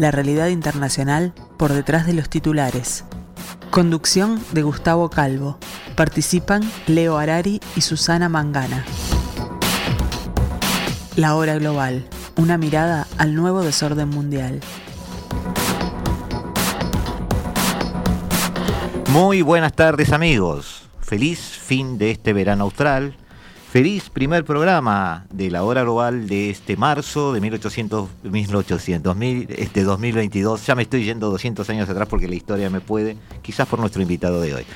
la realidad internacional por detrás de los titulares. Conducción de Gustavo Calvo. Participan Leo Arari y Susana Mangana. La hora global. Una mirada al nuevo desorden mundial. Muy buenas tardes amigos. Feliz fin de este verano austral. Feliz primer programa de la hora global de este marzo de 1800, 1800, este 2022. Ya me estoy yendo 200 años atrás porque la historia me puede, quizás por nuestro invitado de hoy.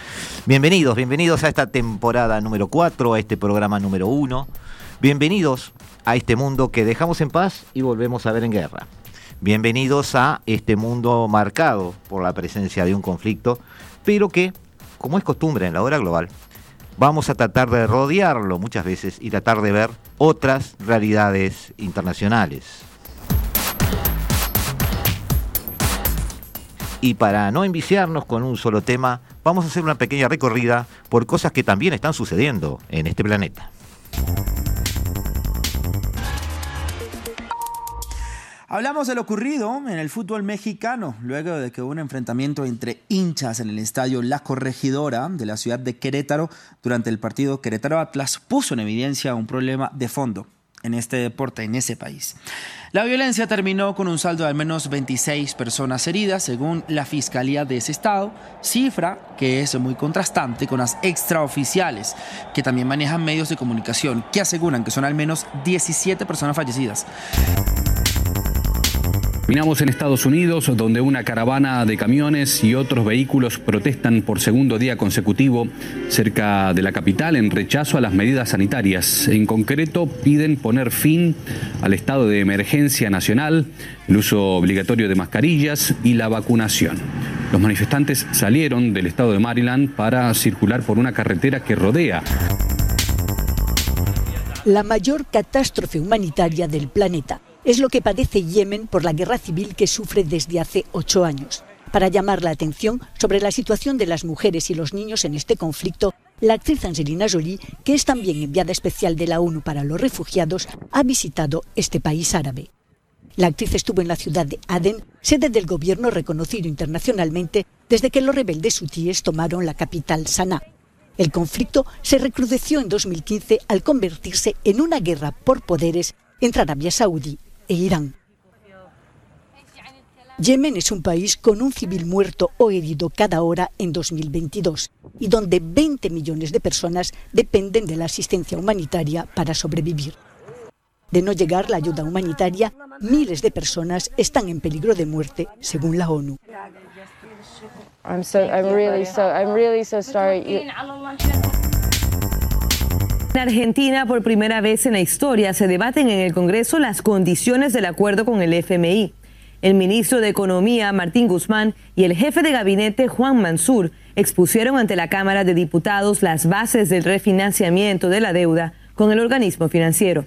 Bienvenidos, bienvenidos a esta temporada número 4, a este programa número 1. Bienvenidos a este mundo que dejamos en paz y volvemos a ver en guerra. Bienvenidos a este mundo marcado por la presencia de un conflicto pero que, como es costumbre en la hora global, vamos a tratar de rodearlo muchas veces y tratar de ver otras realidades internacionales. Y para no enviciarnos con un solo tema, vamos a hacer una pequeña recorrida por cosas que también están sucediendo en este planeta. Hablamos de lo ocurrido en el fútbol mexicano, luego de que un enfrentamiento entre hinchas en el estadio La Corregidora de la ciudad de Querétaro durante el partido Querétaro Atlas puso en evidencia un problema de fondo en este deporte, en ese país. La violencia terminó con un saldo de al menos 26 personas heridas, según la Fiscalía de ese estado, cifra que es muy contrastante con las extraoficiales, que también manejan medios de comunicación, que aseguran que son al menos 17 personas fallecidas. Terminamos en Estados Unidos, donde una caravana de camiones y otros vehículos protestan por segundo día consecutivo cerca de la capital en rechazo a las medidas sanitarias. En concreto, piden poner fin al estado de emergencia nacional, el uso obligatorio de mascarillas y la vacunación. Los manifestantes salieron del estado de Maryland para circular por una carretera que rodea la mayor catástrofe humanitaria del planeta es lo que padece Yemen por la guerra civil que sufre desde hace ocho años. Para llamar la atención sobre la situación de las mujeres y los niños en este conflicto, la actriz Angelina Jolie, que es también enviada especial de la ONU para los refugiados, ha visitado este país árabe. La actriz estuvo en la ciudad de Aden, sede del gobierno reconocido internacionalmente desde que los rebeldes hutíes tomaron la capital Sanaa. El conflicto se recrudeció en 2015 al convertirse en una guerra por poderes entre Arabia Saudí e Irán. Yemen es un país con un civil muerto o herido cada hora en 2022 y donde 20 millones de personas dependen de la asistencia humanitaria para sobrevivir. De no llegar la ayuda humanitaria, miles de personas están en peligro de muerte, según la ONU. En Argentina, por primera vez en la historia, se debaten en el Congreso las condiciones del acuerdo con el FMI. El ministro de Economía, Martín Guzmán, y el jefe de gabinete, Juan Mansur, expusieron ante la Cámara de Diputados las bases del refinanciamiento de la deuda con el organismo financiero.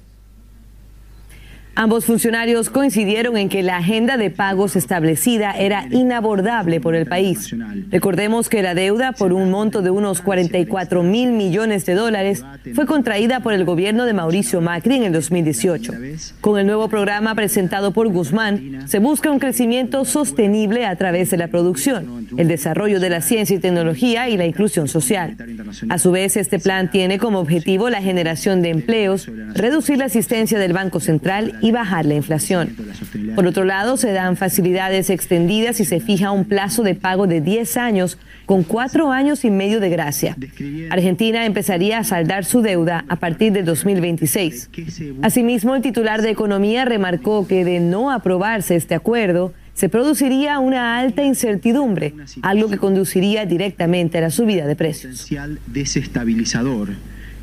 Ambos funcionarios coincidieron en que la agenda de pagos establecida era inabordable por el país. Recordemos que la deuda por un monto de unos 44 mil millones de dólares fue contraída por el gobierno de Mauricio Macri en el 2018. Con el nuevo programa presentado por Guzmán, se busca un crecimiento sostenible a través de la producción, el desarrollo de la ciencia y tecnología y la inclusión social. A su vez, este plan tiene como objetivo la generación de empleos, reducir la asistencia del Banco Central y bajar la inflación. Por otro lado, se dan facilidades extendidas y se fija un plazo de pago de 10 años con cuatro años y medio de gracia. Argentina empezaría a saldar su deuda a partir de 2026. Asimismo, el titular de Economía remarcó que de no aprobarse este acuerdo, se produciría una alta incertidumbre, algo que conduciría directamente a la subida de precios. desestabilizador,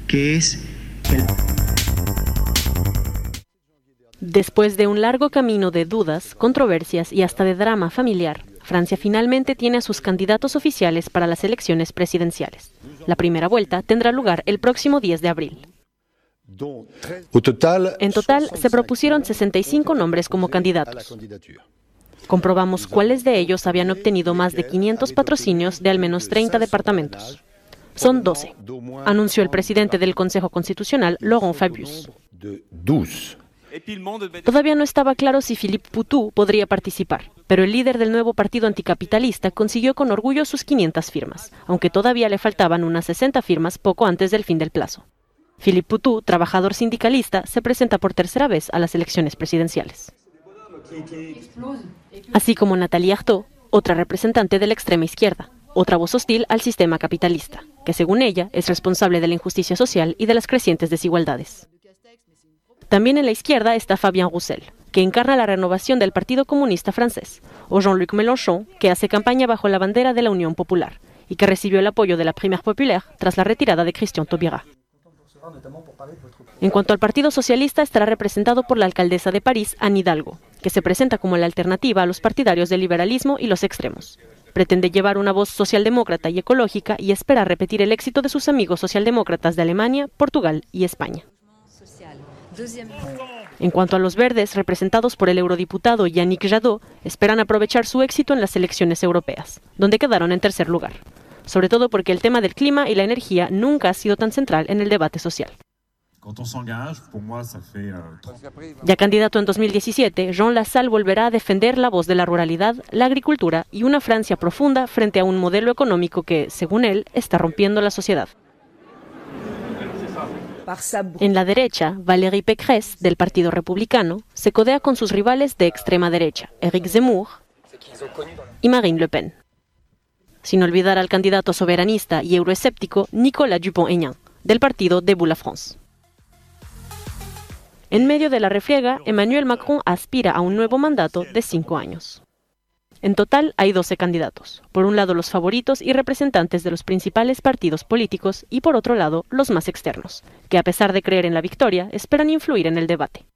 que es Después de un largo camino de dudas, controversias y hasta de drama familiar, Francia finalmente tiene a sus candidatos oficiales para las elecciones presidenciales. La primera vuelta tendrá lugar el próximo 10 de abril. En total, se propusieron 65 nombres como candidatos. Comprobamos cuáles de ellos habían obtenido más de 500 patrocinios de al menos 30 departamentos. Son 12, anunció el presidente del Consejo Constitucional, Laurent Fabius. Todavía no estaba claro si Philippe Poutou podría participar, pero el líder del nuevo partido anticapitalista consiguió con orgullo sus 500 firmas, aunque todavía le faltaban unas 60 firmas poco antes del fin del plazo. Philippe Poutou, trabajador sindicalista, se presenta por tercera vez a las elecciones presidenciales. Así como Nathalie Arthaud, otra representante de la extrema izquierda, otra voz hostil al sistema capitalista, que según ella es responsable de la injusticia social y de las crecientes desigualdades. También en la izquierda está Fabien Roussel, que encarna la renovación del Partido Comunista francés, o Jean-Luc Mélenchon, que hace campaña bajo la bandera de la Unión Popular y que recibió el apoyo de la Primaire Populaire tras la retirada de Christian Taubira. En cuanto al Partido Socialista, estará representado por la alcaldesa de París, Anne Hidalgo, que se presenta como la alternativa a los partidarios del liberalismo y los extremos. Pretende llevar una voz socialdemócrata y ecológica y espera repetir el éxito de sus amigos socialdemócratas de Alemania, Portugal y España. En cuanto a los verdes, representados por el eurodiputado Yannick Jadot, esperan aprovechar su éxito en las elecciones europeas, donde quedaron en tercer lugar, sobre todo porque el tema del clima y la energía nunca ha sido tan central en el debate social. Ya candidato en 2017, Jean Lassalle volverá a defender la voz de la ruralidad, la agricultura y una Francia profunda frente a un modelo económico que, según él, está rompiendo la sociedad. En la derecha, Valérie Pécresse, del Partido Republicano, se codea con sus rivales de extrema derecha, Éric Zemmour y Marine Le Pen. Sin olvidar al candidato soberanista y euroescéptico Nicolas Dupont-Aignan, del partido Debout la France. En medio de la refriega, Emmanuel Macron aspira a un nuevo mandato de cinco años. En total hay 12 candidatos. Por un lado los favoritos y representantes de los principales partidos políticos y por otro lado los más externos, que a pesar de creer en la victoria, esperan influir en el debate.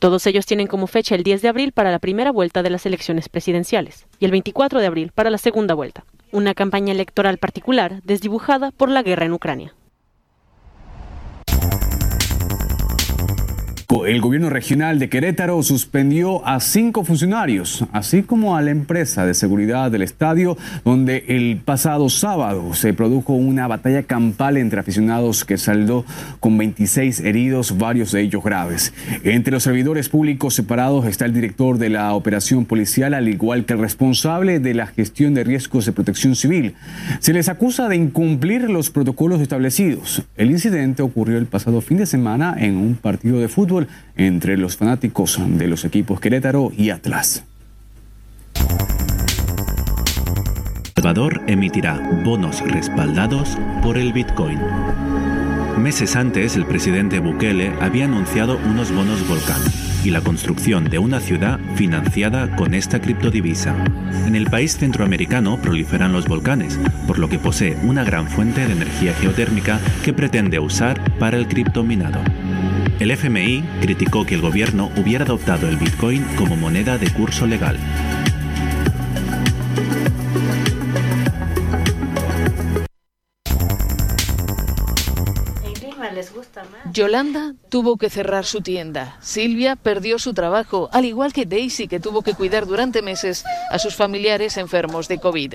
Todos ellos tienen como fecha el 10 de abril para la primera vuelta de las elecciones presidenciales y el 24 de abril para la segunda vuelta, una campaña electoral particular desdibujada por la guerra en Ucrania. El gobierno regional de Querétaro suspendió a cinco funcionarios, así como a la empresa de seguridad del estadio, donde el pasado sábado se produjo una batalla campal entre aficionados que saldó con 26 heridos, varios de ellos graves. Entre los servidores públicos separados está el director de la operación policial, al igual que el responsable de la gestión de riesgos de protección civil. Se les acusa de incumplir los protocolos establecidos. El incidente ocurrió el pasado fin de semana en un partido de fútbol entre los fanáticos de los equipos Querétaro y Atlas. Salvador emitirá bonos respaldados por el Bitcoin. Meses antes, el presidente Bukele había anunciado unos bonos volcán y la construcción de una ciudad financiada con esta criptodivisa. En el país centroamericano proliferan los volcanes, por lo que posee una gran fuente de energía geotérmica que pretende usar para el criptominado. El FMI criticó que el gobierno hubiera adoptado el Bitcoin como moneda de curso legal. Yolanda tuvo que cerrar su tienda. Silvia perdió su trabajo, al igual que Daisy, que tuvo que cuidar durante meses a sus familiares enfermos de COVID.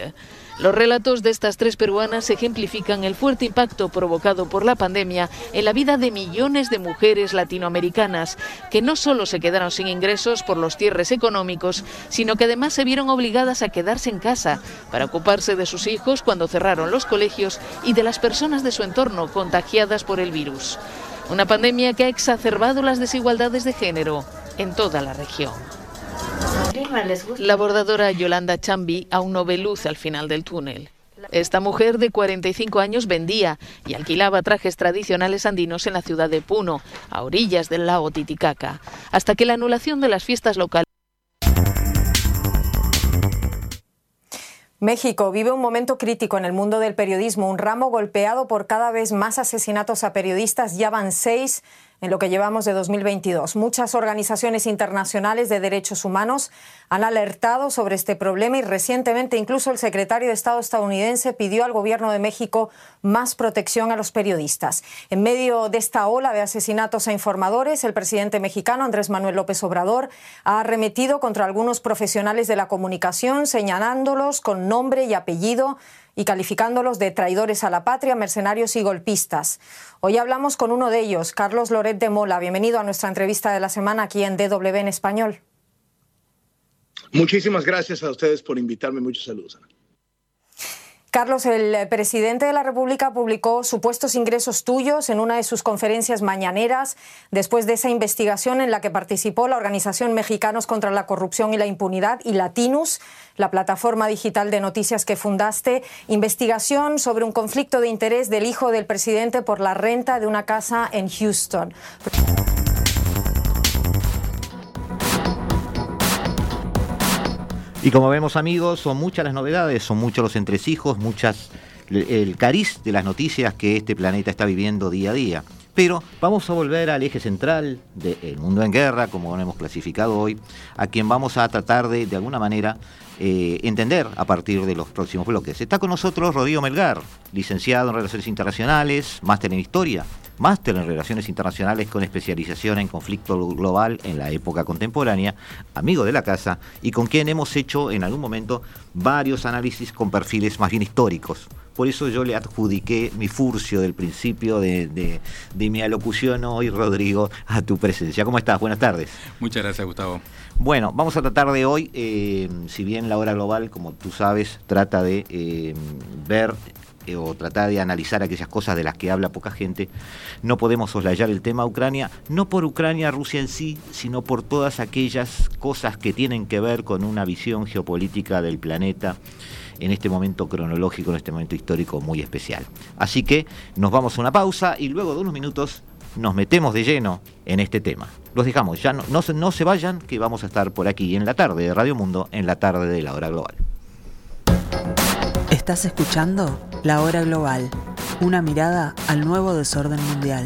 Los relatos de estas tres peruanas ejemplifican el fuerte impacto provocado por la pandemia en la vida de millones de mujeres latinoamericanas, que no solo se quedaron sin ingresos por los cierres económicos, sino que además se vieron obligadas a quedarse en casa para ocuparse de sus hijos cuando cerraron los colegios y de las personas de su entorno contagiadas por el virus. Una pandemia que ha exacerbado las desigualdades de género en toda la región. La bordadora Yolanda Chambi aún no ve luz al final del túnel. Esta mujer de 45 años vendía y alquilaba trajes tradicionales andinos en la ciudad de Puno, a orillas del lago Titicaca, hasta que la anulación de las fiestas locales México vive un momento crítico en el mundo del periodismo, un ramo golpeado por cada vez más asesinatos a periodistas. Ya van seis en lo que llevamos de 2022. Muchas organizaciones internacionales de derechos humanos han alertado sobre este problema y recientemente incluso el secretario de Estado estadounidense pidió al gobierno de México más protección a los periodistas. En medio de esta ola de asesinatos a informadores, el presidente mexicano Andrés Manuel López Obrador ha arremetido contra algunos profesionales de la comunicación, señalándolos con nombre y apellido y calificándolos de traidores a la patria, mercenarios y golpistas. Hoy hablamos con uno de ellos, Carlos Loret de Mola. Bienvenido a nuestra entrevista de la semana aquí en DW en español. Muchísimas gracias a ustedes por invitarme. Muchos saludos. Carlos, el presidente de la República publicó supuestos ingresos tuyos en una de sus conferencias mañaneras después de esa investigación en la que participó la Organización Mexicanos contra la Corrupción y la Impunidad y Latinus, la plataforma digital de noticias que fundaste, investigación sobre un conflicto de interés del hijo del presidente por la renta de una casa en Houston. Y como vemos amigos, son muchas las novedades, son muchos los entresijos, muchas el cariz de las noticias que este planeta está viviendo día a día. Pero vamos a volver al eje central del mundo en guerra, como lo hemos clasificado hoy, a quien vamos a tratar de, de alguna manera, eh, entender a partir de los próximos bloques. Está con nosotros Rodrigo Melgar, licenciado en Relaciones Internacionales, máster en Historia, máster en Relaciones Internacionales con especialización en conflicto global en la época contemporánea, amigo de la casa y con quien hemos hecho en algún momento varios análisis con perfiles más bien históricos. Por eso yo le adjudiqué mi furcio del principio de, mi alocución hoy, Rodrigo, a tu presencia. ¿Cómo estás? Buenas tardes. Muchas gracias, Gustavo. Bueno, vamos a tratar de hoy, eh, si bien la hora global, como tú sabes, trata de eh, ver eh, o tratar de analizar aquellas cosas de las que habla poca gente, no podemos soslayar el tema Ucrania, no por Ucrania, Rusia en sí, sino por todas aquellas cosas que tienen que ver con una visión geopolítica del planeta en este momento cronológico, en este momento histórico muy especial. Así que nos vamos a una pausa y luego de unos minutos nos metemos de lleno en este tema. Los dejamos, ya no, se vayan, que vamos a estar por aquí en la tarde de Radio Mundo, en la tarde de la hora global. Estás escuchando La Hora Global, una mirada al nuevo desorden mundial.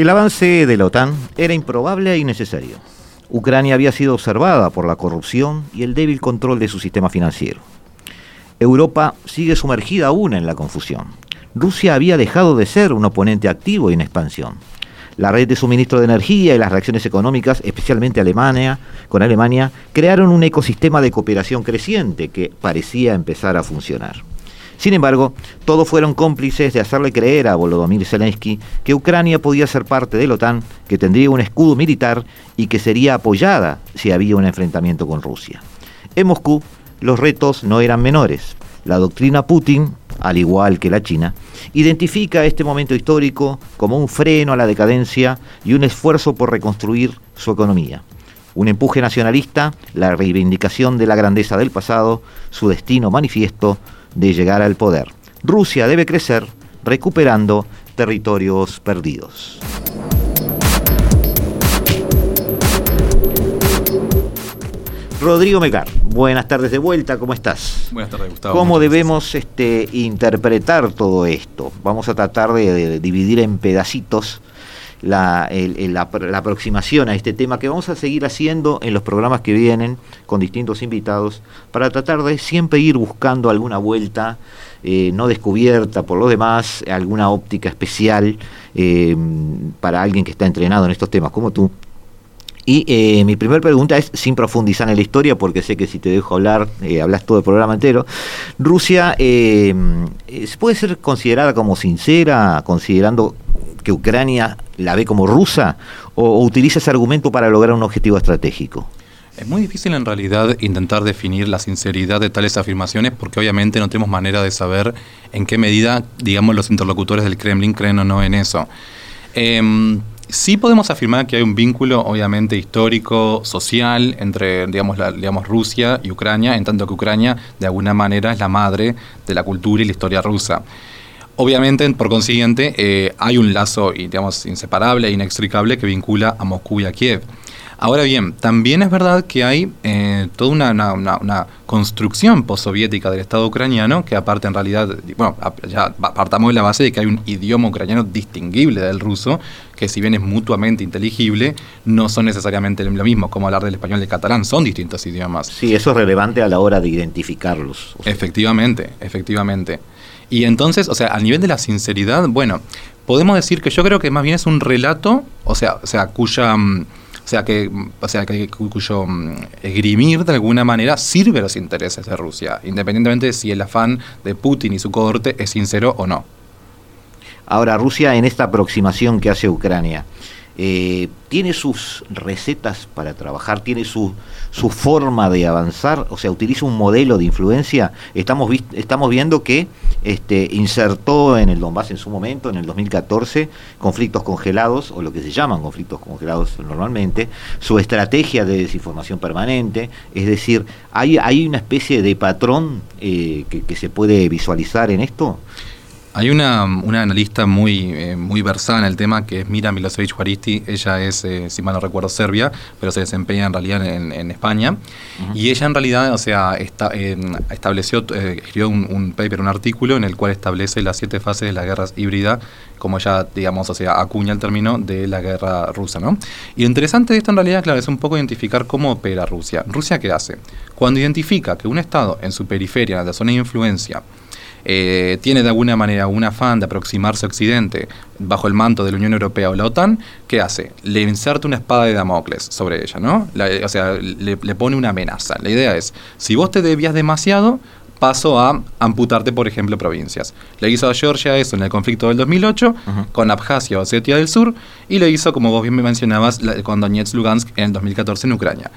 El avance de la OTAN era improbable e innecesario. Ucrania había sido observada por la corrupción y el débil control de su sistema financiero. Europa sigue sumergida aún en la confusión. Rusia había dejado de ser un oponente activo y en expansión. La red de suministro de energía y las reacciones económicas, especialmente Alemania, con Alemania, crearon un ecosistema de cooperación creciente que parecía empezar a funcionar. Sin embargo, todos fueron cómplices de hacerle creer a Volodymyr Zelensky que Ucrania podía ser parte de la OTAN, que tendría un escudo militar y que sería apoyada si había un enfrentamiento con Rusia. En Moscú, los retos no eran menores. La doctrina Putin al igual que la China, identifica este momento histórico como un freno a la decadencia y un esfuerzo por reconstruir su economía. Un empuje nacionalista, la reivindicación de la grandeza del pasado, su destino manifiesto de llegar al poder. Rusia debe crecer recuperando territorios perdidos. Rodrigo Mecar, buenas tardes de vuelta, ¿cómo estás? Buenas tardes, Gustavo. ¿Cómo debemos este, interpretar todo esto? Vamos a tratar de, dividir en pedacitos la, aproximación a este tema que vamos a seguir haciendo en los programas que vienen con distintos invitados para tratar de siempre ir buscando alguna vuelta eh, no descubierta por los demás, alguna óptica especial eh, para alguien que está entrenado en estos temas como tú Y eh, mi primera pregunta es, sin profundizar en la historia, porque sé que si te dejo hablar, hablas todo el programa entero. Rusia eh, puede ser considerada como sincera, considerando que Ucrania la ve como rusa, o utiliza ese argumento para lograr un objetivo estratégico? Es muy difícil en realidad intentar definir la sinceridad de tales afirmaciones porque obviamente no tenemos manera de saber en qué medida, digamos, los interlocutores del Kremlin creen o no en eso. Em, sí podemos afirmar que hay un vínculo, obviamente, histórico, social entre, digamos, digamos, Rusia y Ucrania, en tanto que Ucrania, de alguna manera, es la madre de la cultura y la historia rusa. Obviamente, por consiguiente, eh, hay un lazo, digamos, inseparable e inextricable que vincula a Moscú y a Kiev. Ahora bien, también es verdad que hay eh, toda una, una, construcción postsoviética del Estado ucraniano, que aparte en realidad, bueno, ya partamos de la base de que hay un idioma ucraniano distinguible del ruso, que si bien es mutuamente inteligible, no son necesariamente lo mismo, como hablar del español y del catalán, son distintos idiomas. Sí, eso es relevante a la hora de identificarlos. Efectivamente, efectivamente. Y entonces, o sea, a nivel de la sinceridad, bueno, podemos decir que yo creo que más bien es un relato, o sea, o sea cuya... Mm, o sea, que, o sea, que, cuyo mm, esgrimir de alguna manera sirve a los intereses de Rusia, independientemente de si el afán de Putin y su cohorte es sincero o no. Ahora, Rusia en esta aproximación que hace Ucrania, eh, tiene sus recetas para trabajar, tiene su, su forma de avanzar, o sea, utiliza un modelo de influencia. Estamos, estamos viendo que este, insertó en el Donbass en su momento, en el 2014, conflictos congelados, o lo que se llaman conflictos congelados normalmente, su estrategia de desinformación permanente, es decir, ¿hay, hay una especie de patrón eh, que se puede visualizar en esto? Hay una, una analista muy, eh, muy versada en el tema que es Mira Milosevic Juaristi. Ella es, eh, si mal no recuerdo, serbia, pero se desempeña en realidad en, España. Y ella en realidad, o sea, está, estableció, eh, escribió un, paper, un artículo en el cual establece las siete fases de la guerra híbrida, como ya, digamos, o sea, acuña el término de la guerra rusa, ¿no? Y lo interesante de esto en realidad, claro, es un poco identificar cómo opera Rusia. ¿Rusia qué hace? Cuando identifica que un Estado en su periferia, en la zona de influencia, eh, tiene de alguna manera un afán de aproximarse a Occidente bajo el manto de la Unión Europea o la OTAN, ¿qué hace? Le inserta una espada de Damocles sobre ella, ¿no? o sea, le, pone una amenaza. La idea es, si vos te debías demasiado, paso a amputarte, por ejemplo, provincias. Le hizo a Georgia eso en el conflicto del 2008, con Abjasia o Osetia del Sur, y le hizo, como vos bien me mencionabas, con Donetsk Lugansk en el 2014 en Ucrania.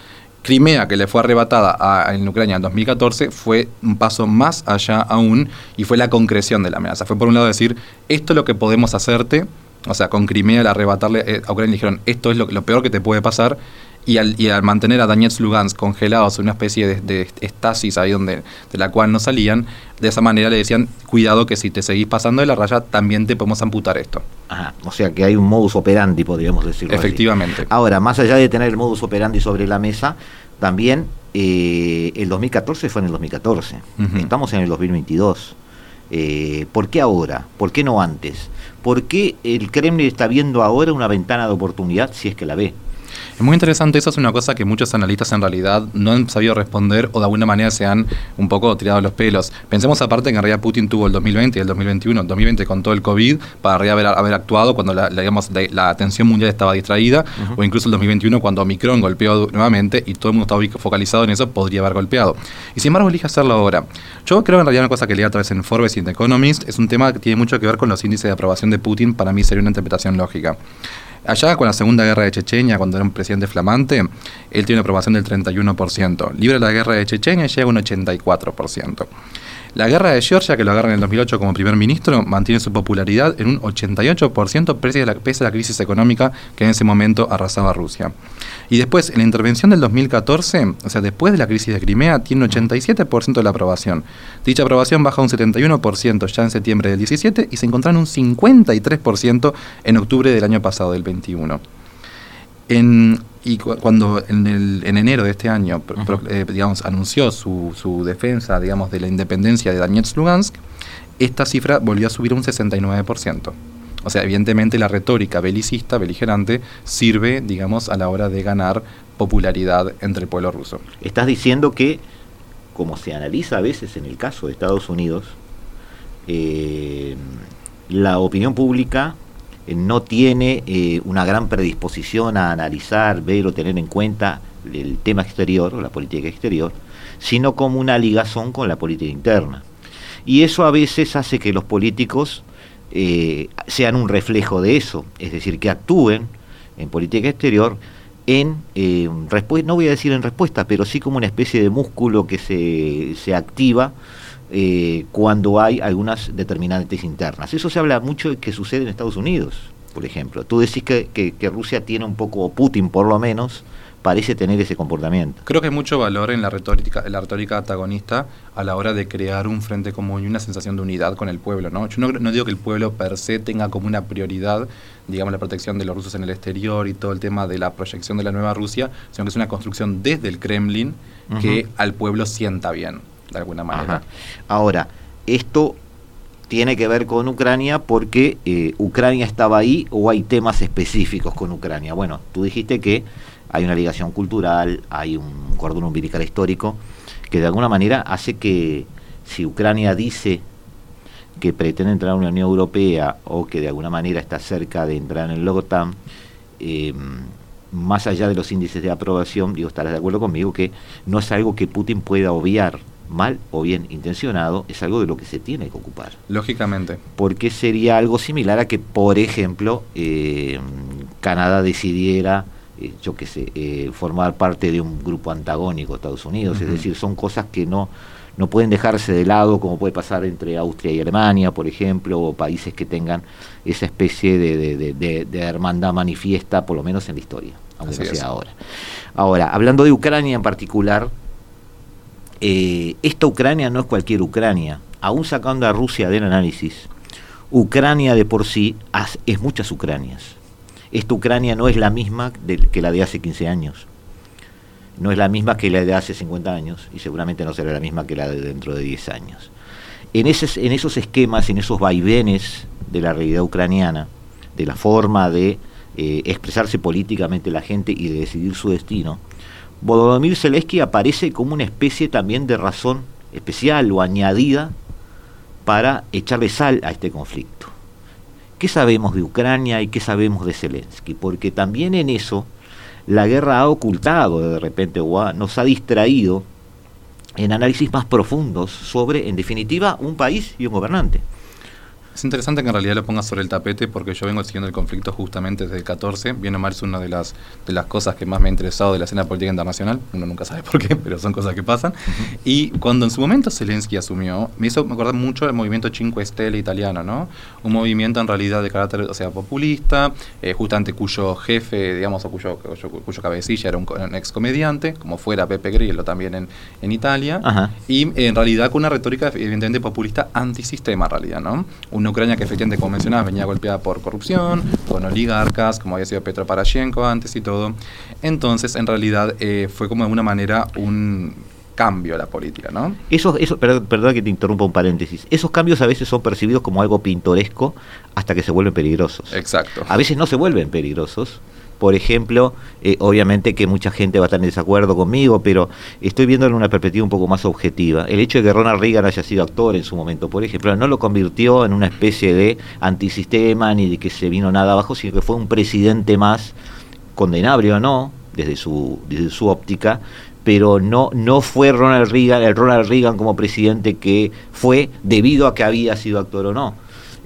Crimea, que le fue arrebatada en Ucrania en 2014, fue un paso más allá aún y fue la concreción de la amenaza. Fue por un lado decir, esto es lo que podemos hacerte, o sea, con Crimea al arrebatarle eh, a Ucrania dijeron, esto es lo peor que te puede pasar, y al, y al, mantener a Donetsk Lugansk congelados en una especie de, de, estasis ahí donde de la cual no salían, de esa manera le decían, cuidado que si te seguís pasando de la raya, también te podemos amputar esto. Ajá, o sea que hay un modus operandi, podríamos decirlo Efectivamente. Ahora, más allá de tener el modus operandi sobre la mesa, también eh, el 2014 fue en el 2014, estamos en el 2022. Eh, ¿Por qué ahora? ¿Por qué no antes? ¿Por qué el Kremlin está viendo ahora una ventana de oportunidad si es que la ve? Es muy interesante, eso es una cosa que muchos analistas en realidad no han sabido responder o de alguna manera se han un poco tirado los pelos. Pensemos aparte que en realidad Putin tuvo el 2020 y el 2021, el 2020 con todo el COVID, para haber, haber actuado cuando la, digamos, la, atención mundial estaba distraída, o incluso el 2021 cuando Omicron golpeó nuevamente y todo el mundo estaba focalizado en eso, podría haber golpeado. Y sin embargo elige hacerlo ahora. Yo creo en realidad una cosa que leí a través en Forbes y en The Economist es un tema que tiene mucho que ver con los índices de aprobación de Putin, para mí sería una interpretación lógica. Allá con la Segunda Guerra de Chechenia, cuando era un presidente flamante, él tiene una aprobación del 31%. Libre la guerra de Chechenia llega un 84%. La guerra de Georgia, que lo agarra en el 2008 como primer ministro, mantiene su popularidad en un 88% pese a, la, pese la crisis económica que en ese momento arrasaba Rusia. Y después, en la intervención del 2014, o sea, después de la crisis de Crimea, tiene un 87% de la aprobación. Dicha aprobación baja un 71% ya en septiembre del 17 y se encontró en un 53% en octubre del año pasado, del 21. En, y cuando en, el, en, enero de este año, eh, digamos, anunció su, su, defensa, digamos, de la independencia de Donetsk Lugansk, esta cifra volvió a subir un 69%. O sea, evidentemente la retórica belicista, beligerante, sirve, digamos, a la hora de ganar popularidad entre el pueblo ruso. Estás diciendo que, como se analiza a veces en el caso de Estados Unidos, eh, la opinión pública no tiene eh, una gran predisposición a analizar, ver o tener en cuenta el tema exterior o la política exterior, sino como una ligazón con la política interna. Y eso a veces hace que los políticos eh, sean un reflejo de eso, es decir, que actúen en política exterior en eh, respuesta, no voy a decir en respuesta, pero sí como una especie de músculo que se, se activa eh, cuando hay algunas determinantes internas. Eso se habla mucho de que sucede en Estados Unidos, por ejemplo. Tú decís que, que, que Rusia tiene un poco, Putin por lo menos, parece tener ese comportamiento. Creo que hay mucho valor en la retórica, en la retórica antagonista a la hora de crear un frente común y una sensación de unidad con el pueblo. ¿no? Yo no, no, digo que el pueblo per se tenga como una prioridad, digamos, la protección de los rusos en el exterior y todo el tema de la proyección de la nueva Rusia, sino que es una construcción desde el Kremlin uh -huh. que al pueblo sienta bien, de alguna manera. Ahora, esto tiene que ver con Ucrania porque eh, Ucrania estaba ahí o hay temas específicos con Ucrania. Bueno, tú dijiste que hay una ligación cultural, hay un cordón umbilical histórico, que de alguna manera hace que si Ucrania dice que pretende entrar a la Unión Europea o que de alguna manera está cerca de entrar en el OTAN, eh, más allá de los índices de aprobación, digo, estarás de acuerdo conmigo que no es algo que Putin pueda obviar, mal o bien intencionado, es algo de lo que se tiene que ocupar. Lógicamente. Porque sería algo similar a que, por ejemplo, eh, Canadá decidiera eh, yo qué sé, eh, formar parte de un grupo antagónico a Estados Unidos, uh -huh. es decir, son cosas que no, no pueden dejarse de lado, como puede pasar entre Austria y Alemania, por ejemplo, o países que tengan esa especie de, de, de, de hermandad manifiesta, por lo menos en la historia, aunque Así no sea es. ahora. Ahora, hablando de Ucrania en particular, eh, esta Ucrania no es cualquier Ucrania, aún sacando a Rusia del análisis, Ucrania de por sí es muchas Ucranias esta Ucrania no es la misma que la de hace 15 años. No es la misma que la de hace 50 años y seguramente no será la misma que la de dentro de 10 años. En, en esos esquemas, en esos vaivenes de la realidad ucraniana, de la forma de eh, expresarse políticamente la gente y de decidir su destino, Volodymyr Zelensky aparece como una especie también de razón especial o añadida para echarle sal a este conflicto. ¿Qué sabemos de Ucrania y qué sabemos de Zelensky? Porque también en eso la guerra ha ocultado de repente o nos ha distraído en análisis más profundos sobre, en definitiva, un país y un gobernante. Es interesante que en realidad lo pongas sobre el tapete porque yo vengo siguiendo el conflicto justamente desde el 14. Bien o mal es una de las, de las cosas que más me ha interesado de la escena política internacional. Uno nunca sabe por qué, pero son cosas que pasan. Uh -huh. Y cuando en su momento Zelensky asumió, me hizo me acordar mucho del movimiento Cinque Stelle italiano, ¿no? Un movimiento en realidad de carácter, o sea, populista, eh, justamente cuyo jefe, digamos, o cuyo, cuyo, cuyo cabecilla era un, un, ex comediante, como fuera Pepe Grillo también en, en Italia. Uh -huh. Y en realidad con una retórica evidentemente populista antisistema, en realidad, ¿no? Un una Ucrania que efectivamente, como mencionabas, venía golpeada por corrupción, con oligarcas, como había sido Petro Parashenko antes y todo. Entonces, en realidad, eh, fue como de alguna manera un cambio a la política, ¿no? Eso, eso, perdón, perdón que te interrumpa un paréntesis. Esos cambios a veces son percibidos como algo pintoresco hasta que se vuelven peligrosos. Exacto. A veces no se vuelven peligrosos, por ejemplo, eh, obviamente que mucha gente va a estar en desacuerdo conmigo, pero estoy viendo en una perspectiva un poco más objetiva. El hecho de que Ronald Reagan haya sido actor en su momento, por ejemplo, no lo convirtió en una especie de antisistema ni de que se vino nada abajo, sino que fue un presidente más, condenable o no, desde su, desde su óptica, pero no, no fue Ronald Reagan, el Ronald Reagan como presidente que fue debido a que había sido actor o no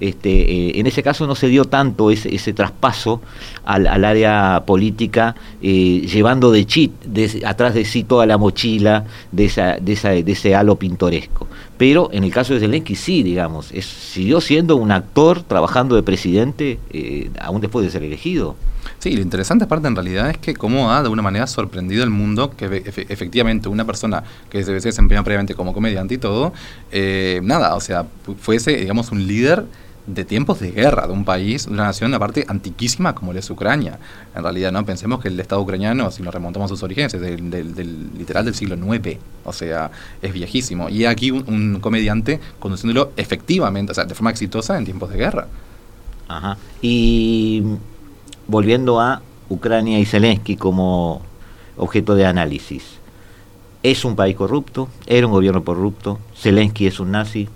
este, eh, en ese caso no se dio tanto ese, ese traspaso al, al, área política, eh, llevando de, chit, de, atrás de sí toda la mochila de, esa, de, esa, de ese halo pintoresco. Pero en el caso de Zelensky sí, digamos, es, siguió siendo un actor trabajando de presidente eh, aún después de ser elegido. Sí, lo interesante aparte en realidad es que cómo ha de alguna manera sorprendido el mundo que efectivamente una persona que se desempeñó previamente como comediante y todo, eh, nada, o sea, fuese, digamos, un líder de tiempos de guerra de un país, de una nación aparte antiquísima como es Ucrania. En realidad, no pensemos que el Estado ucraniano, si nos remontamos a sus orígenes, es del, del, del literal del siglo IX, o sea, es viejísimo. Y aquí un, un, comediante conduciéndolo efectivamente, o sea, de forma exitosa en tiempos de guerra. Ajá. Y volviendo a Ucrania y Zelensky como objeto de análisis. ¿Es un país corrupto? ¿Era un gobierno corrupto? ¿Zelensky es un nazi?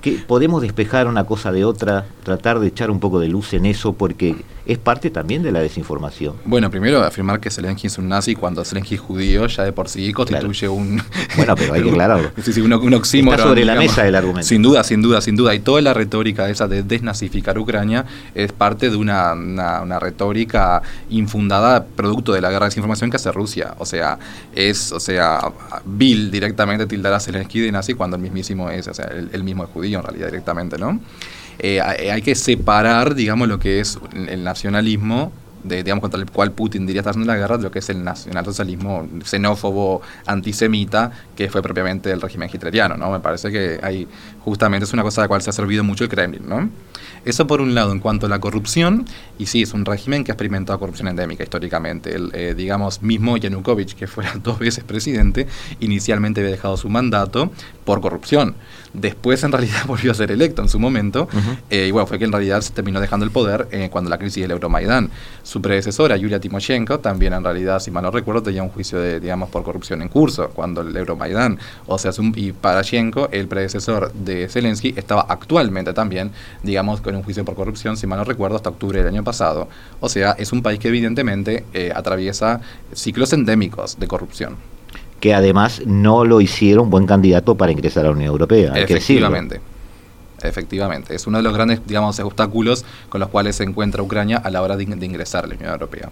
Que podemos despejar una cosa de otra, tratar de echar un poco de luz en eso, porque es parte también de la desinformación. Bueno, primero afirmar que Zelensky es un nazi cuando Zelensky es judío ya de por sí constituye un... Bueno, pero hay que aclararlo. sí, sí, un, un oxímoron. Está sobre la mesa el argumento. Sin duda, sin duda, sin duda. Y toda la retórica esa de desnazificar Ucrania es parte de una, una, una retórica infundada producto de la guerra de desinformación que hace Rusia. O sea, es, o sea, vil directamente tildar a Zelensky de nazi cuando el mismísimo es, o sea, el, el mismo es judío en realidad directamente, ¿no? Eh, hay hay que separar, digamos, lo que es el nacionalismo de, digamos, contra el cual Putin diría estar haciendo la guerra, de lo que es el nacionalsocialismo xenófobo, antisemita, que fue propiamente el régimen hitleriano, ¿no? Me parece que hay, justamente, es una cosa de la cual se ha servido mucho el Kremlin, ¿no? Eso por un lado en cuanto a la corrupción, y sí, es un régimen que ha experimentado corrupción endémica históricamente. El, eh, digamos, mismo Yanukovych, que fuera dos veces presidente, inicialmente había dejado su mandato por corrupción. Después, en realidad, volvió a ser electo en su momento, eh, y bueno, fue que en realidad se terminó dejando el poder eh, cuando la crisis del Euromaidán. Su predecesora, Yulia Timoshenko, también en realidad, si mal no recuerdo, tenía un juicio de, digamos, por corrupción en curso cuando el Euromaidán. O sea, su- y Parashenko, el predecesor de Zelensky, estaba actualmente también, digamos, con un juicio por corrupción, si mal no recuerdo, hasta octubre del año pasado. O sea, es un país que evidentemente eh, atraviesa ciclos endémicos de corrupción. Que además no lo hicieron buen candidato para ingresar a la Unión Europea. Efectivamente. Efectivamente. Es uno de los grandes, digamos, obstáculos con los cuales se encuentra Ucrania a la hora de ingresar a la Unión Europea.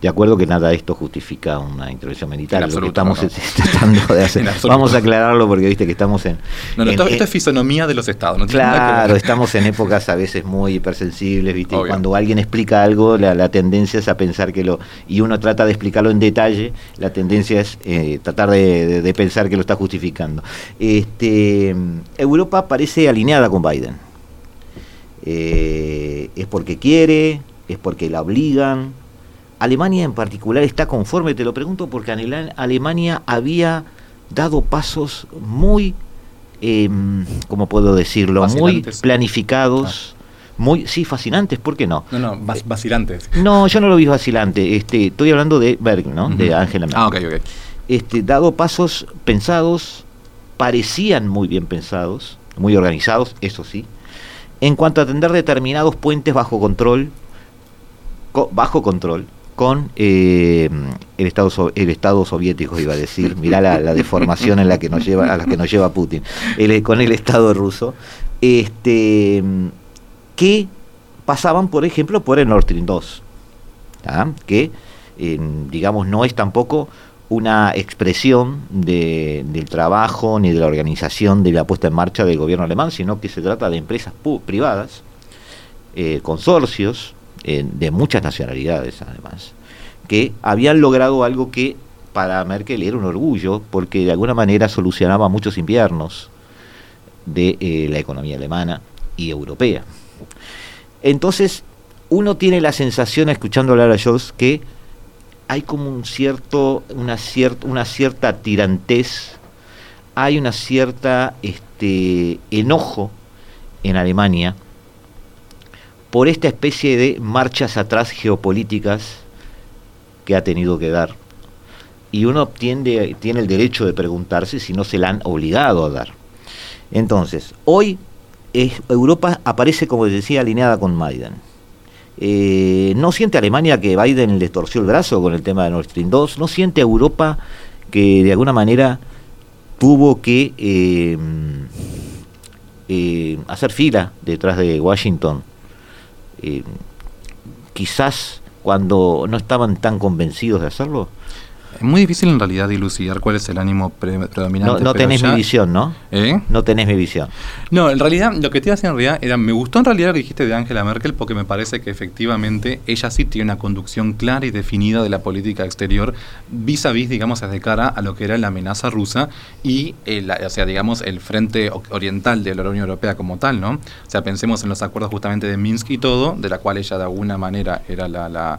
De acuerdo que nada de esto justifica una intervención militar. Lo que estamos no, no. tratando de hacer. Vamos a aclararlo porque viste que estamos en. No, no, en- esto, esto es fisonomía de los estados. No Claro, estamos en épocas a veces muy hipersensibles, ¿viste? Y cuando alguien explica algo, la, la tendencia es a pensar que lo. Y uno trata de explicarlo en detalle, la tendencia es eh, tratar de, de- de pensar que lo está justificando. Este, Europa parece alineada con Biden. Eh, es porque quiere, es porque la obligan. Alemania en particular está conforme, te lo pregunto porque Alemania había dado pasos muy, eh, ¿cómo puedo decirlo? Muy planificados, muy, sí, fascinantes, ¿por qué no? No, no, vac- vacilantes. No, yo no lo vi vacilante, este, estoy hablando de Berg, ¿no? De. Angela Merkel. Ah, ok, ok. Este, dado pasos pensados, parecían muy bien pensados, muy organizados, eso sí, en cuanto a atender determinados puentes bajo control, co- bajo control, con eh, el Estado el Estado soviético iba a decir, mirá la, deformación en la que nos lleva, a la que nos lleva Putin, con el Estado ruso, este que pasaban, por ejemplo, por el Nord Stream 2, ¿tá? que eh, digamos no es tampoco una expresión de- del trabajo ni de la organización de la puesta en marcha del gobierno alemán, sino que se trata de empresas privadas, eh, consorcios eh, de muchas nacionalidades además, que habían logrado algo que para Merkel era un orgullo, porque de alguna manera solucionaba muchos inviernos de eh, la economía alemana y europea. Entonces, uno tiene la sensación, escuchando hablar a Scholz, que hay como un cierto, una, cier- una cierta tirantez, hay una cierta este, enojo en Alemania por esta especie de marchas atrás geopolíticas que ha tenido que dar. Y uno tiende, tiene el derecho de preguntarse si no se la han obligado a dar. Entonces, hoy es- Europa aparece, como decía, alineada con Biden. Eh, ¿No siente Alemania que Biden le torció el brazo con el tema de Nord Stream 2? ¿No siente Europa que de alguna manera tuvo que eh, eh, hacer fila detrás de Washington? Eh, quizás cuando no estaban tan convencidos de hacerlo. Es muy difícil en realidad dilucidar cuál es el ánimo pre- predominante. No, no tenés ya- mi visión, ¿no? ¿Eh? No tenés mi visión. No, en realidad lo que te iba a decir en realidad era, me gustó en realidad lo que dijiste de Angela Merkel porque me parece que efectivamente ella sí tiene una conducción clara y definida de la política exterior vis a vis, digamos, de cara a lo que era la amenaza rusa y, el, o sea, digamos, el frente oriental de la Unión Europea como tal, ¿no? O sea, pensemos en los acuerdos justamente de Minsk y todo, de la cual ella de alguna manera era la... la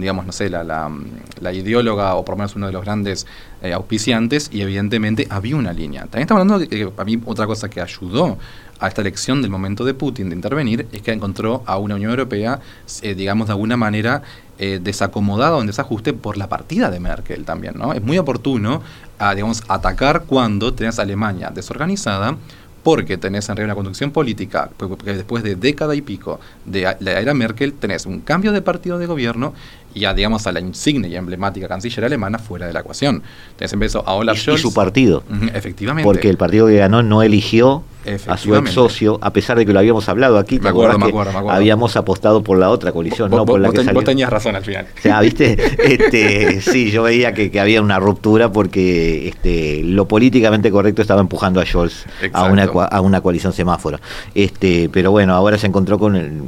digamos, no sé, la, la, ideóloga o por lo menos uno de los grandes eh, auspiciantes y evidentemente había una línea. También estamos hablando de que a mí otra cosa que ayudó a esta elección del momento de Putin de intervenir es que encontró a una Unión Europea, eh, digamos, de alguna manera eh, desacomodada o en desajuste por la partida de Merkel también, ¿no? Es muy oportuno, a, digamos, atacar cuando tenés a Alemania desorganizada, porque tenés en realidad una conducción política, porque después de década y pico de la era Merkel, tenés un cambio de partido de gobierno y a, digamos, a la insignia y emblemática canciller alemana fuera de la ecuación. Tenés en vez a Olaf y, Scholz. y su partido. Efectivamente. Porque el partido que ganó no eligió a su ex socio, a pesar de que lo habíamos hablado aquí. ¿te Me acuerdo, me acuerdo, me acuerdo. Habíamos apostado por la otra coalición, Vos- no por la vos que ten- salió. vos tenías razón al final. O sea, ¿viste? Este, sí, yo veía que, que había una ruptura porque este, lo políticamente correcto estaba empujando a Scholz a una, a una coalición semáforo. Este, pero bueno, ahora se encontró con el-